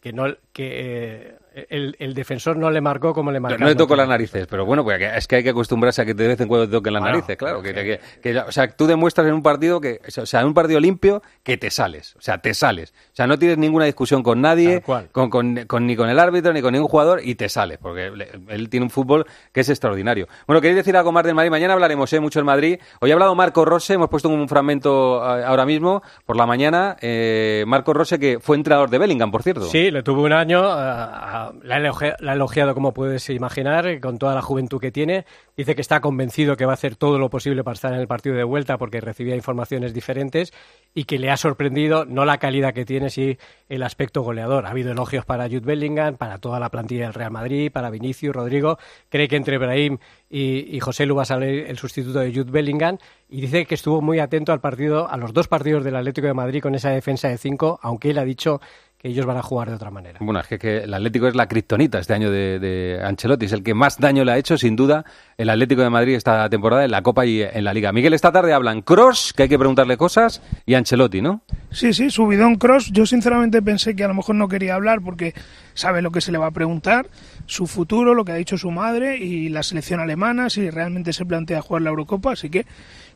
S52: Que, no, que eh, el, el defensor no le marcó como le marcó.
S4: no le tocó las narices, pero bueno, pues es que hay que acostumbrarse a que de vez en cuando te toquen las
S52: Bueno,
S4: narices, claro. Que, que- que- o sea, tú demuestras en un partido que, o sea, en un partido limpio que te sales, o sea, te sales. O sea, no tienes ninguna discusión con nadie, con, con- con- ni con el árbitro, ni con ningún jugador y te sales, porque le- él tiene un fútbol que es extraordinario. Bueno, ¿queréis decir algo más del Madrid? Mañana hablaremos ¿eh? mucho del Madrid. Hoy ha hablado Marco Rose, hemos puesto un fragmento eh, ahora mismo, por la mañana. eh, Marco Rose, que fue entrenador de Bellingham, por cierto.
S52: Sí, le tuvo un año, ah, ah, la, la ha elogiado como puedes imaginar, con toda la juventud que tiene. Dice que está convencido que va a hacer todo lo posible para estar en el partido de vuelta porque recibía informaciones diferentes y que le ha sorprendido no la calidad que tiene, sí el aspecto goleador. Ha habido elogios para Jude Bellingham, para toda la plantilla del Real Madrid, para Vinicius, Rodrigo. Cree que entre Brahim y, José Lu va el sustituto de Jude Bellingham y dice que estuvo muy atento al partido, a los dos partidos del Atlético de Madrid con esa defensa de cinco, aunque él ha dicho ellos van a jugar de otra manera.
S4: Bueno, es que, que el Atlético es la kriptonita este año de, de Ancelotti. Es el que más daño le ha hecho, sin duda, el Atlético de Madrid esta temporada en la Copa y en la Liga. Miguel, esta tarde hablan Cross, que hay que preguntarle cosas, y Ancelotti, ¿no?
S7: Sí, sí, subidón Cross. Yo sinceramente pensé que a lo mejor no quería hablar porque sabe lo que se le va a preguntar, su futuro, lo que ha dicho su madre y la selección alemana, si realmente se plantea jugar la Eurocopa. Así que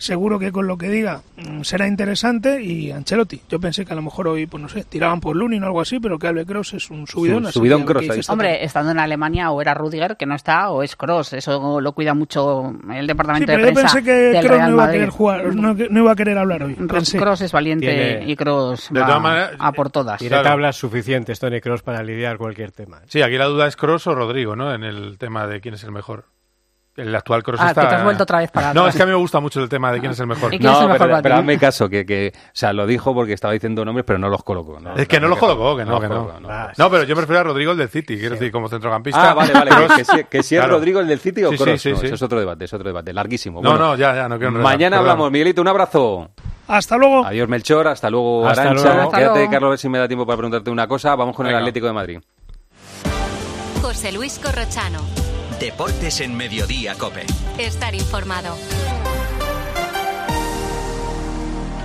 S7: seguro que con lo que diga mm, será interesante. Y Ancelotti, yo pensé que a lo mejor hoy, pues no sé, tiraban por Lunin o algo así, pero que hable Cross es un subidón. que dice esta tarde.
S50: Hombre, estando en Alemania o era Rudiger que no está o es Cross. Eso lo cuida mucho el
S7: Sí,
S50: departamento
S7: pero
S50: de
S7: yo
S50: prensa
S7: pensé que
S50: Real
S7: no iba a querer jugar, no, no iba a querer hablar hoy. pensé.
S50: Cross es valiente
S52: Tiene-
S50: y Cross
S49: De
S50: va a por todas.
S52: Tiene tablas suficientes Tony Cross para lidiar cualquier tema.
S49: Sí, aquí la duda es Cross o Rodrigo, ¿no? En el tema de quién es el mejor.
S36: El actual cross
S50: Ah,
S36: está...
S50: que te has vuelto otra vez para
S36: No,
S50: atrás.
S36: es que a mí me gusta mucho el tema de quién es el mejor.
S50: ¿Y quién es el
S4: No,
S50: mejor
S4: pero, pero hazme caso, que, que, o sea, lo dijo porque estaba diciendo nombres, pero no los colocó. No,
S36: Es que no los colocó, que no, que no.
S4: colocó,
S36: No, pero yo prefiero a Rodrigo el del City, quiero decir, como centrocampista.
S4: Ah, vale, vale. que- que, si, que si es
S36: Claro.
S4: Rodrigo el del City o
S36: Sí, sí,
S4: Kroos.
S36: sí,
S4: No,
S36: sí.
S4: ese es otro debate, es otro debate, larguísimo.
S36: No,
S4: Bueno,
S36: no, ya, ya, no quiero enredar,
S4: Mañana
S36: perdón.
S4: hablamos. Miguelito, un abrazo.
S7: Hasta luego.
S4: Adiós, Melchor. Hasta luego,
S36: Hasta
S4: Arancha.
S36: luego.
S4: Quédate,
S50: luego.
S4: Carlos, a ver si me da tiempo para preguntarte una cosa. Vamos con el. Atlético de Madrid.
S2: José Luis Corrochano.
S1: Deportes en Mediodía, Cope.
S2: Estar informado.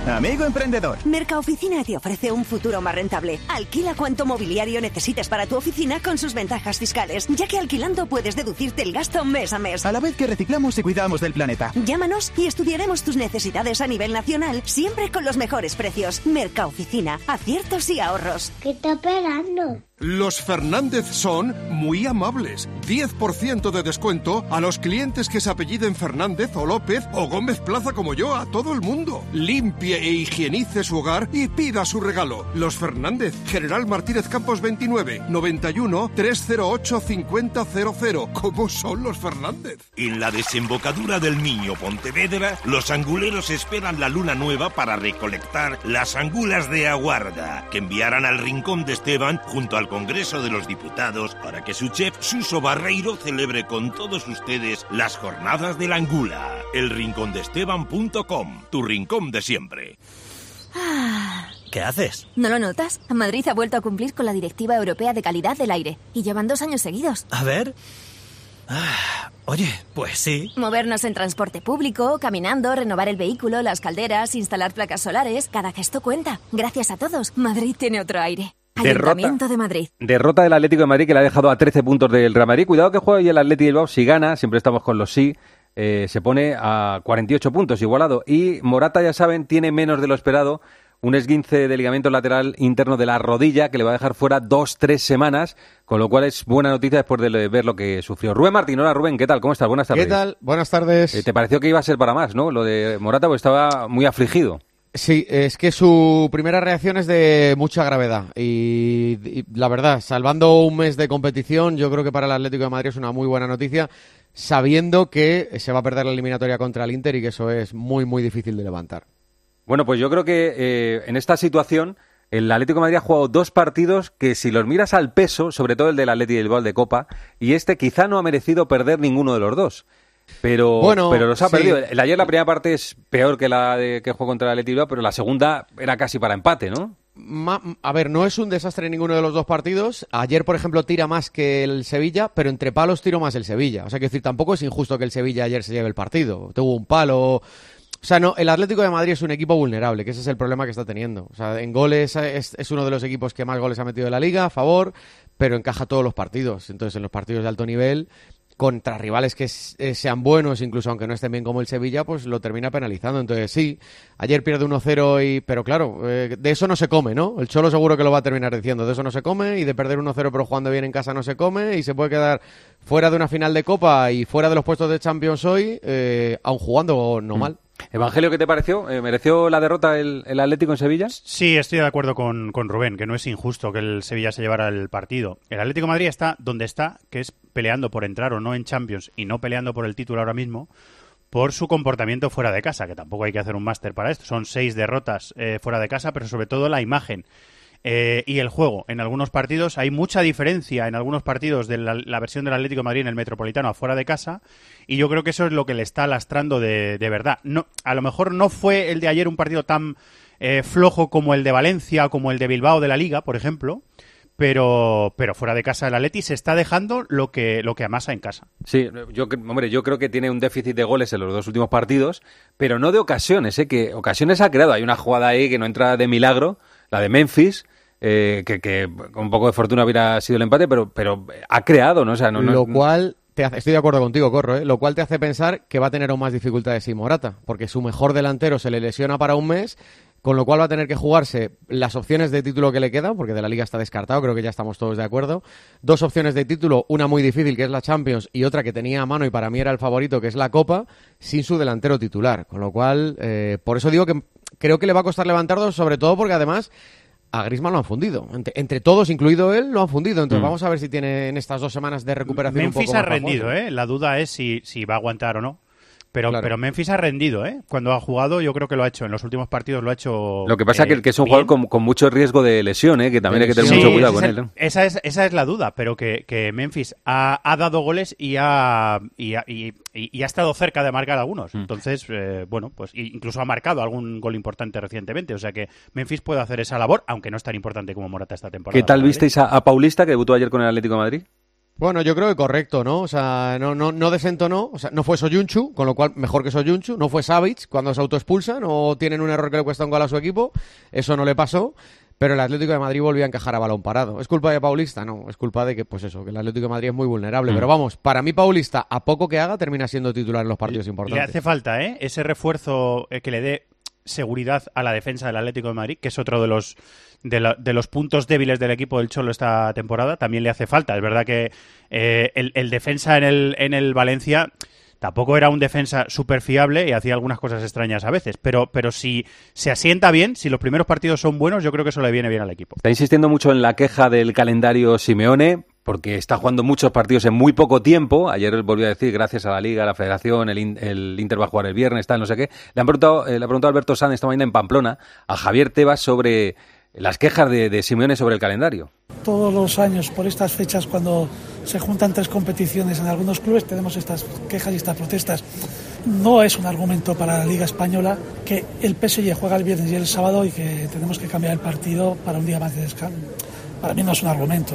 S54: Amigo emprendedor.
S55: Mercaoficina te ofrece un futuro más rentable. Alquila cuanto mobiliario necesites para tu oficina con sus ventajas fiscales, ya que alquilando puedes deducirte el gasto mes a mes.
S54: A la vez que reciclamos y cuidamos del planeta.
S55: Llámanos y estudiaremos tus necesidades a nivel nacional, siempre con los mejores precios. Mercaoficina, aciertos y ahorros.
S56: ¿Qué está esperando?
S57: Los Fernández son muy amables. 10% de descuento a los clientes que se apelliden Fernández o López o Gómez Plaza como yo, a todo el mundo. Limpie e higienice su hogar y pida su regalo. Los Fernández, General Martínez Campos 29, 91 308 5000. ¿Cómo son los Fernández?
S58: En la desembocadura del Niño Pontevedra, los anguleros esperan la luna nueva para recolectar las angulas de aguarda, que enviarán al rincón de Esteban junto al Congreso de los Diputados para que su chef Suso Barreiro celebre con todos ustedes las jornadas de la angula. Elrincondeesteban.com, tu rincón de siempre.
S59: ¿Qué haces?
S60: ¿No lo notas? Madrid ha vuelto a cumplir con la Directiva Europea de Calidad del Aire y llevan dos años seguidos.
S59: A ver. Ah, oye, pues sí.
S60: Movernos en transporte público, caminando, renovar el vehículo, las calderas, instalar placas solares, cada gesto cuenta. Gracias a todos, Madrid tiene otro aire.
S4: Derrota.
S60: Ayuntamiento de Madrid.
S4: Derrota del Atlético de Madrid que le ha dejado a 13 puntos del Real Madrid. Cuidado que juega hoy el Atlético de Bilbao. Si gana, siempre estamos con los sí, eh, se pone a 48 puntos, igualado. Y Morata, ya saben, tiene menos de lo esperado. Un esguince de ligamento lateral interno de la rodilla que le va a dejar fuera dos, tres semanas, con lo cual es buena noticia después de ver lo que sufrió. Rubén Martín, hola Rubén, ¿qué tal? ¿Cómo estás? Buenas tardes.
S8: ¿Qué tal? Buenas tardes.
S4: Eh, ¿Te pareció que iba a ser para más, no? Lo de Morata, pues estaba muy afligido.
S8: Sí, es que su primera reacción es de mucha gravedad y, la verdad, salvando un mes de competición, yo creo que para el Atlético de Madrid es una muy buena noticia, sabiendo que se va a perder la eliminatoria contra el Inter y que eso es muy, muy difícil de levantar.
S4: Bueno, pues yo creo que eh, en esta situación el Atlético de Madrid ha jugado dos partidos que si los miras al peso, sobre todo el del Atlético y el Bilbao de Copa, y este quizá no ha merecido perder ninguno de los dos. Pero,
S8: Bueno,
S4: pero los ha
S8: sí.
S4: perdido. El ayer la primera parte es peor que la de que jugó contra el Bilbao, pero la segunda era casi para empate, ¿no?
S8: Ma- a ver, no es un desastre ninguno de los dos partidos. Ayer, por ejemplo, tira más que el Sevilla, pero entre palos tiró más el Sevilla. O sea, que decir, tampoco es injusto que el Sevilla ayer se lleve el partido. Tuvo un palo. O sea, no, el Atlético de Madrid es un equipo vulnerable, que ese es el problema que está teniendo. O sea, en goles es, es uno de los equipos que más goles ha metido en la liga, a favor, pero encaja todos los partidos. Entonces, en los partidos de alto nivel, contra rivales que eh, sean buenos, incluso aunque no estén bien como el Sevilla, pues lo termina penalizando. Entonces, sí, ayer pierde 1-0 y... Pero claro, eh, de eso no se come, ¿no? El Cholo seguro que lo va a terminar diciendo. De eso no se come y de perder 1-0 pero jugando bien en casa no se come y se puede quedar fuera de una final de Copa y fuera de los puestos de Champions hoy, eh, aun jugando no mal.
S4: Evangelio, ¿qué te pareció? Eh, ¿Mereció la derrota el, el Atlético en Sevilla?
S53: Sí, estoy de acuerdo con, con Rubén, que no es injusto que el Sevilla se llevara el partido. El Atlético Madrid está donde está, que es peleando por entrar o no en Champions y no peleando por el título ahora mismo, por su comportamiento fuera de casa, que tampoco hay que hacer un máster para esto. Son seis derrotas eh, fuera de casa, pero sobre todo la imagen. Eh, y el juego. En algunos partidos hay mucha diferencia en algunos partidos de la, versión del Atlético de Madrid en el Metropolitano afuera de casa y yo creo que eso es lo que le está lastrando de, de verdad. No, a lo mejor no fue el de ayer un partido tan eh, flojo como el de Valencia, como el de Bilbao de la Liga, por ejemplo, pero, pero fuera de casa el Atleti se está dejando lo que, lo que amasa en casa.
S4: Sí, yo, hombre, yo creo que tiene un déficit de goles en los dos últimos partidos, pero no de ocasiones, ¿eh? que ocasiones ha creado. Hay una jugada ahí que no entra de milagro, la de Memphis, eh, que, que con un poco de fortuna hubiera sido el empate, pero, pero ha creado, ¿no? O sea, no, no-
S8: lo cual te hace- estoy de acuerdo contigo, Corro, ¿eh? lo cual te hace pensar que va a tener aún más dificultades sin Morata, porque su mejor delantero se le lesiona para un mes, con lo cual va a tener que jugarse las opciones de título que le quedan, porque de la liga está descartado, creo que ya estamos todos de acuerdo. Dos opciones de título, una muy difícil que es la Champions y otra que tenía a mano y para mí era el favorito que es la Copa, sin su delantero titular, con lo cual, eh, por eso digo que creo que le va a costar levantarlo, sobre todo porque además a Griezmann lo han fundido. Entre, entre todos, incluido él, lo han fundido. Entonces
S53: Mm.
S8: vamos a ver si tiene en estas dos semanas de recuperación un
S53: Memphis ha rendido. ¿eh? La duda es si, si va a aguantar o no. Pero,
S8: Claro.
S53: pero Memphis ha rendido, ¿eh? Cuando ha jugado, yo creo que lo ha hecho. En los últimos partidos lo ha hecho.
S4: Lo que pasa
S53: eh,
S4: que, que es un
S53: bien.
S4: jugador con, con mucho riesgo de lesión, ¿eh? que también hay que tener
S53: Sí,
S4: mucho cuidado con
S53: es
S4: él.
S53: Esa es, esa es la duda, pero que, que Memphis ha, ha dado goles y ha, y, ha, y- y- y ha estado cerca de marcar algunos.
S4: Mm.
S53: Entonces, eh, bueno, pues incluso ha marcado algún gol importante recientemente. O sea que Memphis puede hacer esa labor, aunque no es tan importante como Morata esta temporada.
S4: ¿Qué tal visteis a, a Paulista, que debutó ayer con el Atlético de Madrid?
S8: Bueno, yo creo que correcto, ¿no? O sea, no, no, no desentonó, o sea, no fue Soyunchu, con lo cual mejor que Soyunchu, no fue Savic cuando se autoexpulsan o tienen un error que le cuesta un gol a su equipo, eso no le pasó, pero el Atlético de Madrid volvió a encajar a balón parado. ¿Es culpa de Paulista? No, es culpa de que, pues eso, que el Atlético de Madrid es muy vulnerable,
S53: Mm.
S8: pero vamos, para mí Paulista, a poco que haga, termina siendo titular en los partidos
S53: Le
S8: importantes.
S53: hace falta, ¿eh? Ese refuerzo eh, que le dé seguridad a la defensa del Atlético de Madrid, que es otro de los de, de los puntos débiles del equipo del Cholo esta temporada. También le hace falta. Es verdad que eh, el, el defensa en el, en el Valencia tampoco era un defensa súper fiable y hacía algunas cosas extrañas a veces. Pero, pero si se asienta bien, si los primeros partidos son buenos, yo creo que eso le viene bien al equipo.
S4: Está insistiendo mucho en la queja del calendario Simeone, porque está jugando muchos partidos en muy poco tiempo. Ayer volvió a decir, gracias a la Liga, a la Federación, el, In- el Inter va a jugar el viernes, tal, no sé qué. Le han preguntado, eh, le ha preguntado Alberto Sanz esta mañana en Pamplona a Javier Tebas sobre las quejas de, de Simeone sobre el calendario.
S19: Todos los años, por estas fechas, cuando se juntan tres competiciones en algunos clubes, tenemos estas quejas y estas protestas. No es un argumento para la Liga Española que el PSG juega el viernes y el sábado y que tenemos que cambiar el partido para un día más de descanso. Para mí no es un argumento.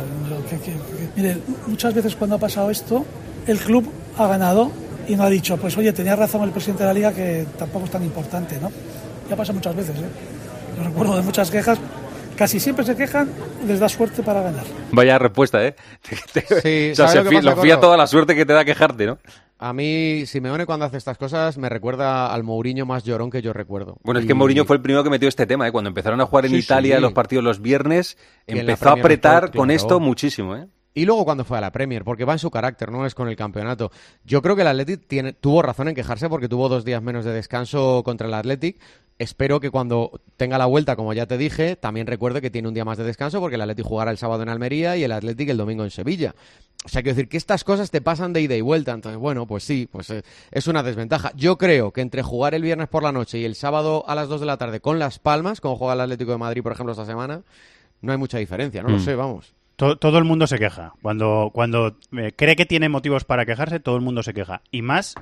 S19: Que- que- que- mire, muchas veces cuando ha pasado esto, el club ha ganado y no ha dicho, pues oye, tenía razón el presidente de la Liga que tampoco es tan importante, ¿no? Ya pasa muchas veces, ¿eh? Yo recuerdo de muchas quejas, casi siempre se quejan, les da suerte para ganar.
S4: Vaya respuesta, ¿eh?
S8: Sí,
S4: o sea,
S8: ¿sabes
S4: se
S8: lo
S4: fía, lo toda la suerte que te da quejarte, ¿no?
S8: A mí, Simeone cuando hace estas cosas me recuerda al Mourinho más llorón que yo recuerdo.
S4: Bueno, es que Mourinho fue el primero que metió este tema, ¿eh? Cuando empezaron a jugar en
S8: Sí,
S4: Italia
S8: sí.
S4: los partidos los viernes,
S8: Y
S4: empezó a apretar con
S8: claro.
S4: esto muchísimo, ¿eh?
S8: Y luego cuando fue a la Premier, porque va en su carácter, no es con el campeonato. Yo creo que el Athletic tiene, tuvo razón en quejarse porque tuvo dos días menos de descanso contra el Athletic. Espero que cuando tenga la vuelta, como ya te dije, también recuerde que tiene un día más de descanso porque el Athletic jugará el sábado en Almería y el Athletic el domingo en Sevilla. O sea, quiero decir que estas cosas te pasan de ida y vuelta. Entonces, bueno, pues sí, pues eh, es una desventaja. Yo creo que entre jugar el viernes por la noche y el sábado a las 2 de la tarde con Las Palmas, como juega el Atlético de Madrid, por ejemplo, esta semana, no hay mucha diferencia, no lo
S53: Mm.
S8: sé, vamos.
S53: To- Todo, el mundo se queja. Cuando, cuando eh, cree que tiene motivos para quejarse, todo el mundo se queja. Y más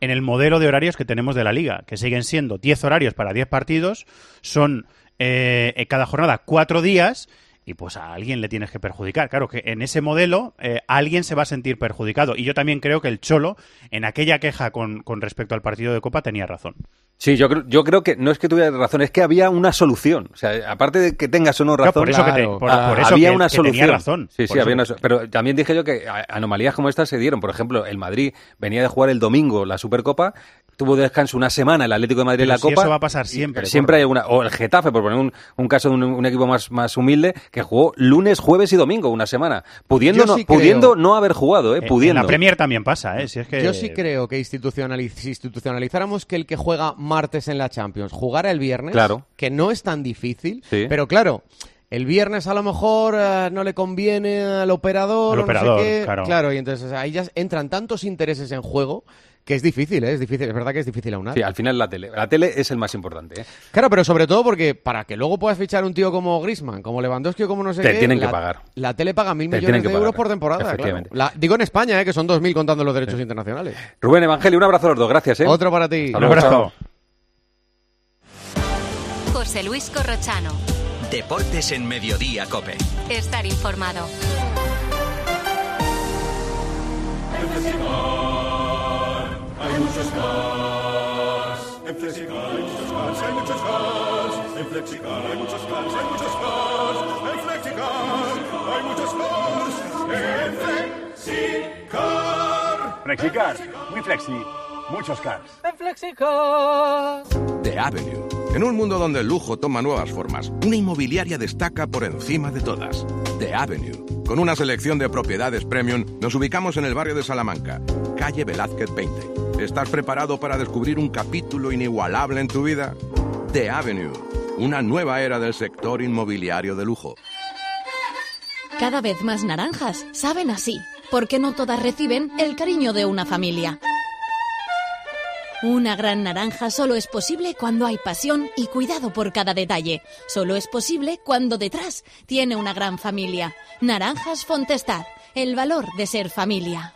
S53: en el modelo de horarios que tenemos de la liga, que siguen siendo 10 horarios para 10 partidos, son eh, en cada jornada 4 días. Y pues a alguien le tienes que perjudicar. Claro que en ese modelo eh, alguien se va a sentir perjudicado. Y yo también creo que el Cholo, en aquella queja con, con respecto al partido de Copa, tenía razón.
S4: Sí, yo creo, yo creo que no es que tuviera razón, es que había una solución. O sea, aparte de que tengas o no razón,
S53: por eso que
S4: ah, había una solución.
S53: razón.
S4: Sí, sí, había una Pero también dije yo que anomalías como estas se dieron. Por ejemplo, el Madrid venía de jugar el domingo la Supercopa, tuvo de descanso una semana el Atlético de Madrid en la
S53: si
S4: Copa.
S53: eso va a pasar siempre,
S4: Siempre hay alguna. O el Getafe, por poner un, un caso de un, un equipo más, más humilde, que jugó lunes, jueves y domingo una semana. Pudiendo, no,
S8: creo-
S4: pudiendo no haber jugado, ¿eh?
S53: En-
S4: Pudiendo.
S53: En la Premier también pasa, ¿eh? Si es que...
S8: Yo sí creo que institucionaliz- si institucionalizáramos que el que juega martes en la Champions jugara el viernes,
S4: Claro.
S8: que no es tan difícil,
S4: Sí.
S8: pero claro, el viernes a lo mejor eh, no le conviene al operador,
S53: Al
S8: o no sé
S53: operador,
S8: qué.
S53: claro.
S8: y entonces ahí ya entran tantos intereses en juego que es difícil, ¿eh? es difícil, es verdad que es difícil aunar.
S4: Sí, al final la tele. La tele es el más importante, ¿eh?
S8: Claro, pero sobre todo porque para que luego puedas fichar un tío como Grisman, como Lewandowski o como no sé
S4: Te
S8: qué,
S4: tienen que pagar.
S8: La tele paga mil
S4: Te
S8: millones de euros por temporada, claro. La- digo en España, ¿eh? que son 2.000 contando los derechos internacionales.
S4: Rubén Evangelio, un abrazo a los dos, gracias, ¿eh?
S8: Otro para ti.
S4: Hasta luego, chao.
S2: José Luis Corrochano.
S1: Deportes en Mediodía, Cope.
S2: Estar informado.
S61: Hay muchos fans. En Flexicar hay muchos fans, hay muchos fans. En Flexicar hay muchos fans, hay muchos fans. En Flexicar hay muchos fans. En Flexicar.
S58: Flexicar, muy flexi, muchos cars.
S61: En Flexicar.
S62: The Avenue. En un mundo donde el lujo toma nuevas formas, una inmobiliaria destaca por encima de todas. The Avenue. Con una selección de propiedades premium, nos ubicamos en el barrio de Salamanca, calle Velázquez 20. ¿Estás preparado para descubrir un capítulo inigualable en tu vida? The Avenue. una nueva era del sector inmobiliario de lujo.
S63: Cada vez más naranjas saben así, porque no todas reciben el cariño de una familia. Una gran naranja solo es posible cuando hay pasión y cuidado por cada detalle. Solo es posible cuando detrás tiene una gran familia. Naranjas Fontestad, el valor de ser familia.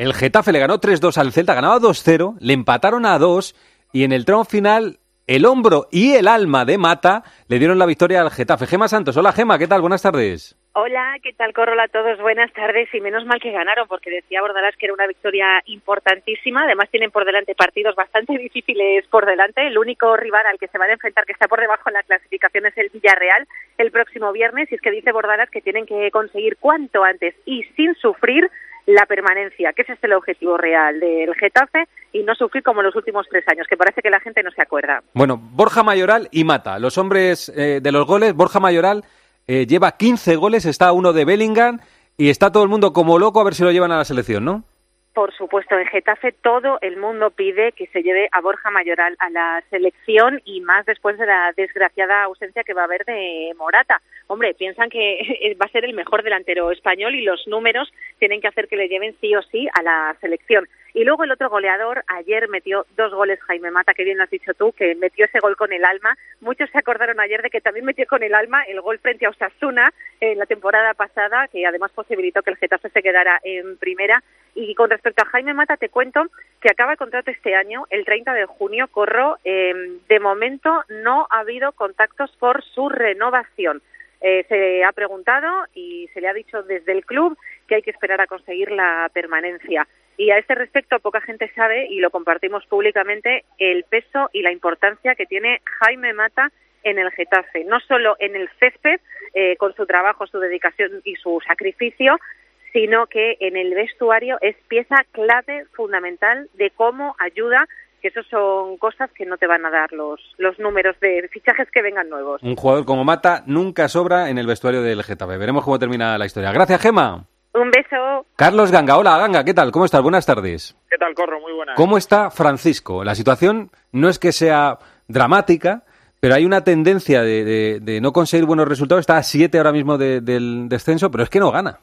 S4: El Getafe le ganó 3-2 al Celta, ganaba 2-0, le empataron a 2 y en el tramo final el hombro y el alma de Mata le dieron la victoria al Getafe. Gema Santos, hola Gema, ¿qué tal? Buenas tardes.
S64: Hola, ¿qué tal? Corrola a todos, buenas tardes y menos mal que ganaron porque decía Bordalás que era una victoria importantísima. Además tienen por delante partidos bastante difíciles por delante. El único rival al que se van a enfrentar que está por debajo en la clasificación es el Villarreal el próximo viernes y es que dice Bordalás que tienen que conseguir cuanto antes y sin sufrir la permanencia, que ese es el objetivo real del Getafe y no sufrir como los últimos tres años, que parece que la gente no se acuerda.
S4: Bueno, Borja Mayoral y Mata, los hombres eh, de los goles, Borja Mayoral eh, lleva 15 goles, está uno de Bellingham y está todo el mundo como loco a ver si lo llevan a la selección, ¿no?
S64: Por supuesto, en Getafe todo el mundo pide que se lleve a Borja Mayoral a la selección y más después de la desgraciada ausencia que va a haber de Morata. Hombre, piensan que va a ser el mejor delantero español y los números tienen que hacer que le lleven sí o sí a la selección. Y luego el otro goleador, ayer metió dos goles Jaime Mata, que bien lo has dicho tú, que metió ese gol con el alma. Muchos se acordaron ayer de que también metió con el alma el gol frente a Osasuna en la temporada pasada, que además posibilitó que el Getafe se quedara en primera. Y con respecto a Jaime Mata, te cuento que acaba el contrato este año, el 30 de junio, corro. Eh, de momento no ha habido contactos por su renovación. Eh, se ha preguntado y se le ha dicho desde el club que hay que esperar a conseguir la permanencia. Y a este respecto poca gente sabe, y lo compartimos públicamente, el peso y la importancia que tiene Jaime Mata en el Getafe, no solo en el césped, eh, con su trabajo, su dedicación y su sacrificio, sino que en el vestuario es pieza clave, fundamental, de cómo ayuda que eso son cosas que no te van a dar los, los números de fichajes que vengan nuevos.
S4: Un jugador como Mata nunca sobra en el vestuario del Getafe. Veremos cómo termina la historia. Gracias, Gema.
S64: Un beso.
S4: Carlos Ganga, hola Ganga, ¿qué tal? ¿Cómo estás? Buenas tardes.
S65: ¿Qué tal, Corro? Muy buenas.
S4: ¿Cómo está Francisco? La situación no es que sea dramática, pero hay una tendencia de, de- de no conseguir buenos resultados. Está a siete ahora mismo de- del descenso, pero es que no gana.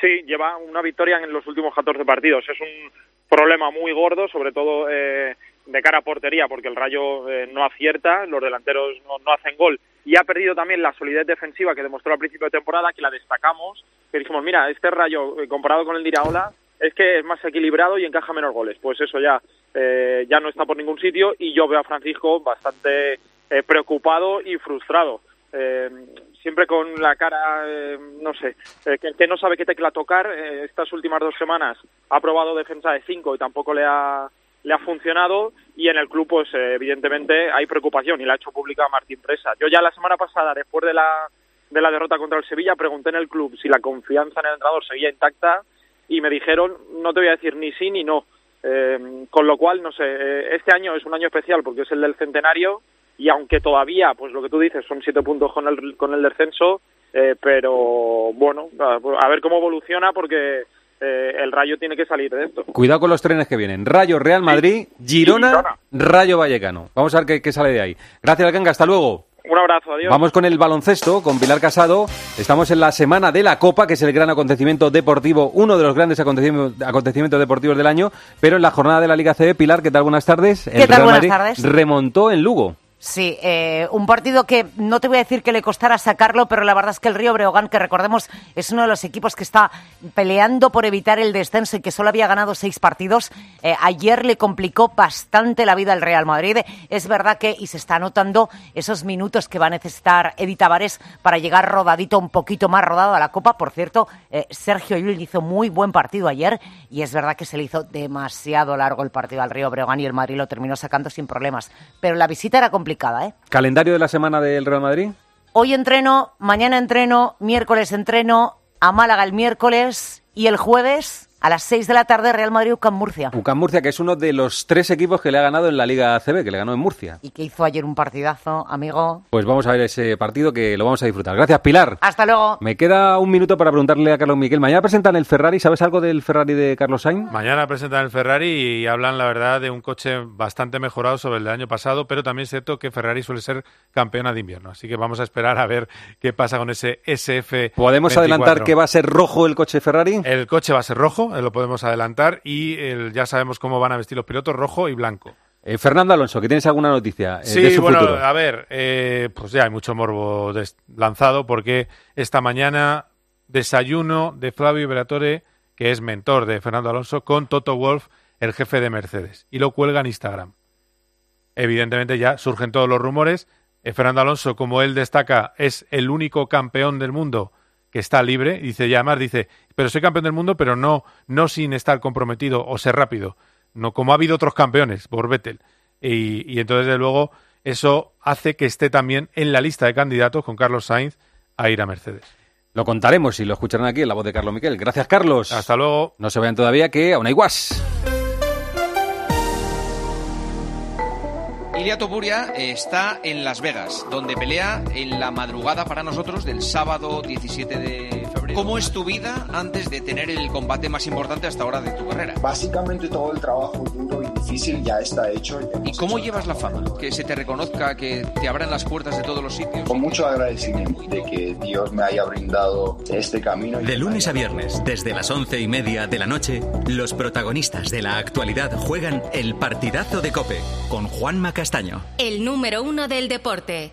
S65: Sí, lleva una victoria en los últimos 14 partidos. Es un problema muy gordo, sobre todo eh, de cara a portería, porque el Rayo eh, no acierta, los delanteros no, no hacen gol. Y ha perdido también la solidez defensiva que demostró al principio de temporada, que la destacamos, que dijimos, mira, este Rayo, eh, comparado con el de Iraola, es que es más equilibrado y encaja menos goles. Pues eso ya, eh, ya no está por ningún sitio y yo veo a Francisco bastante eh, preocupado y frustrado. Eh, siempre con la cara, eh, no sé, eh, que, no sabe qué tecla tocar. Estas últimas dos semanas ha probado defensa de cinco y tampoco le ha, le ha funcionado. Y en el club, pues eh, evidentemente hay preocupación y la ha hecho pública Martín Presa. Yo ya la semana pasada, después de la, de la derrota contra el Sevilla, pregunté en el club si la confianza en el entrenador seguía intacta y me dijeron, no te voy a decir ni sí ni no. Eh, con lo cual, no sé, eh, este año es un año especial porque es el del centenario y aunque todavía, pues lo que tú dices, son siete puntos con el, con el descenso, eh, pero bueno, a, a ver cómo evoluciona porque eh, el Rayo tiene que salir de esto.
S4: Cuidado con los trenes que vienen. Rayo Real Madrid, Girona, Rayo Vallecano. Vamos a ver qué, qué sale de ahí. Gracias, Ganga. Hasta luego.
S65: Un abrazo, adiós.
S4: Vamos con el baloncesto, con Pilar Casado. Estamos en la semana de la Copa, que es el gran acontecimiento deportivo, uno de los grandes acontecimientos, acontecimientos deportivos del año. Pero en la jornada de la Liga CB, Pilar, ¿qué tal? Buenas tardes.
S38: ¿Qué tal? Buenas tardes.
S4: remontó en Lugo.
S38: Sí, eh, un partido que no te voy a decir que le costara sacarlo, pero la verdad es que el Río Breogán, que recordemos es uno de los equipos que está peleando por evitar el descenso y que solo había ganado seis partidos, eh, ayer le complicó bastante la vida al Real Madrid. Es verdad que, y se está notando esos minutos que va a necesitar Edith Tavares para llegar rodadito, un poquito más rodado a la Copa. Por cierto, eh, Sergio Llull hizo muy buen partido ayer y es verdad que se le hizo demasiado largo el partido al Río Breogán y el Madrid lo terminó sacando sin problemas. Pero la visita era complicada complicada, ¿eh?
S4: ¿Calendario de la semana del Real Madrid?
S38: Hoy entreno, mañana entreno, miércoles entreno, a Málaga el miércoles y el jueves a las 6 de la tarde Real Madrid UCAM Murcia.
S4: UCAM Murcia, que es uno de los tres equipos que le ha ganado en la Liga ACB, que le ganó en Murcia.
S38: Y que hizo ayer un partidazo, amigo.
S4: Pues vamos a ver ese partido que lo vamos a disfrutar. Gracias, Pilar.
S38: Hasta luego.
S4: Me queda un minuto para preguntarle a Carlos Miguel. Mañana presentan el Ferrari. ¿Sabes algo del Ferrari de Carlos Sainz?
S36: Mañana presentan el Ferrari y hablan, la verdad, de un coche bastante mejorado sobre el del año pasado, pero también es cierto que Ferrari suele ser campeona de invierno. Así que vamos a esperar a ver qué pasa con ese SF.
S4: ¿Podemos adelantar que va a ser rojo el coche Ferrari?
S36: El coche va a ser rojo, eh, lo podemos adelantar y el, ya sabemos cómo van a vestir los pilotos, rojo y blanco.
S4: Eh, Fernando Alonso, que tienes alguna noticia eh,
S36: sí,
S4: de su
S36: bueno,
S4: futuro?
S36: a ver, eh, pues ya hay mucho morbo lanzado porque esta mañana desayuno de Flavio Veratore, que es mentor de Fernando Alonso, con Toto Wolf, el jefe de Mercedes, y lo cuelga en Instagram. Evidentemente ya surgen todos los rumores. Fernando Alonso, como él destaca, es el único campeón del mundo que está libre. Dice, y además dice, pero soy campeón del mundo, pero no, no sin estar comprometido o ser rápido. No, como ha habido otros campeones por Vettel. Y, y entonces, desde luego, eso hace que esté también en la lista de candidatos con Carlos Sainz a ir a Mercedes.
S4: Lo contaremos y lo escucharán aquí en la voz de Carlos Miquel. Gracias, Carlos.
S36: Hasta luego.
S4: No se vayan todavía, que aún hay guas.
S66: Ilia Topuria está en Las Vegas, donde pelea en la madrugada para nosotros del sábado 17 de. ¿Cómo es tu vida antes de tener el combate más importante hasta ahora de tu carrera?
S67: Básicamente todo el trabajo duro y difícil ya está hecho.
S66: ¿Y cómo llevas la fama? Que se te reconozca, que te abran las puertas de todos los sitios.
S67: Con mucho agradecimiento de que Dios me haya brindado este camino.
S1: De lunes a viernes, desde las once y media de la noche, los protagonistas de la actualidad juegan el partidazo de Cope con Juanma Castaño.
S2: El número uno del deporte.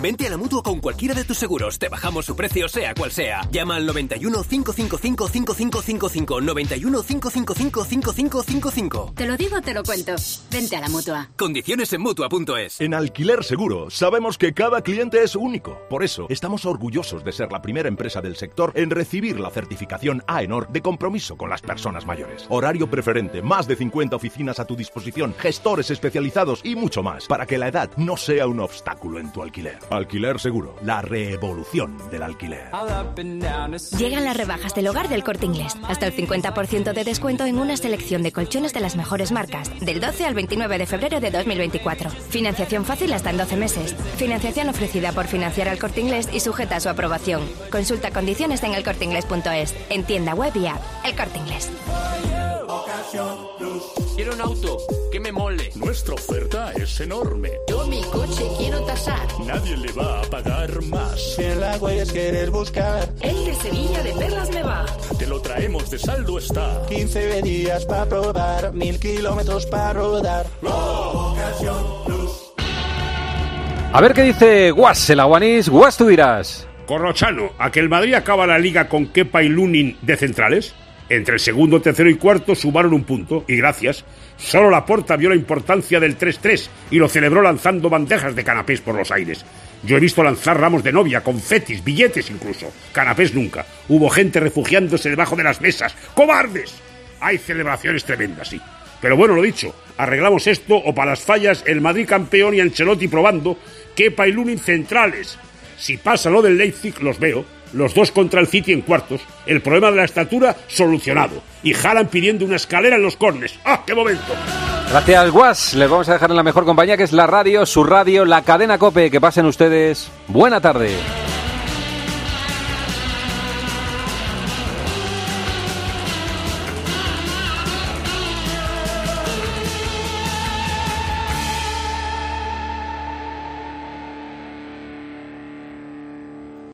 S68: Vente a la mutua con cualquiera de tus seguros. Te bajamos su precio, sea cual sea. Llama al 91 555 5555. 91 555 5555.
S69: Te lo digo o te lo cuento. Vente a la mutua.
S68: Condiciones en mutua.es.
S51: En Alquiler Seguro sabemos que cada cliente es único. Por eso estamos orgullosos de ser la primera empresa del sector en recibir la certificación AENOR de compromiso con las personas mayores. Horario preferente, más de 50 oficinas a tu disposición, gestores especializados y mucho más para que la edad no sea un obstáculo en tu alquiler. Alquiler Seguro, la revolución del alquiler.
S60: Llegan las rebajas del hogar del corte inglés. Hasta el 50% de descuento en una selección de colchones de las mejores marcas. Del 12 al 29 de febrero de 2024. Financiación fácil hasta en 12 meses. Financiación ofrecida por financiar al corte inglés y sujeta a su aprobación. Consulta condiciones en elcorteinglés.es. En tienda web y app. El corte inglés.
S70: Quiero un auto que me mole.
S61: Nuestra oferta es enorme.
S70: Yo mi coche quiero tasar.
S61: Nadie le va a pagar más.
S70: Si en la huellas quieres buscar. El de Sevilla de Perlas me va.
S61: Te lo traemos de saldo está.
S70: 15 días para probar, mil kilómetros para rodar.
S4: A ver qué dice Guas, el aguanís. Guas, tú dirás.
S58: Corrochano, ¿a que el Madrid acaba la liga con Kepa y Lunin de centrales? Entre el segundo, tercero y cuarto sumaron un punto, y gracias. Solo la porta vio la importancia del 3-3 y lo celebró lanzando bandejas de canapés por los aires. Yo he visto lanzar ramos de novia, confetis, billetes incluso. Canapés nunca. Hubo gente refugiándose debajo de las mesas. ¡Cobardes! Hay celebraciones tremendas, sí. Pero bueno, lo dicho, arreglamos esto o para las fallas el Madrid campeón y Ancelotti probando Kepa y centrales. Si pasa lo del Leipzig, los veo. Los dos contra el City en cuartos. El problema de la estatura solucionado. Y Haaland pidiendo una escalera en los cornes. ¡Ah, qué momento!
S4: Gracias, Guas. Les vamos a dejar en la mejor compañía que es la radio, su radio, la cadena Cope. Que pasen ustedes. Buena tarde.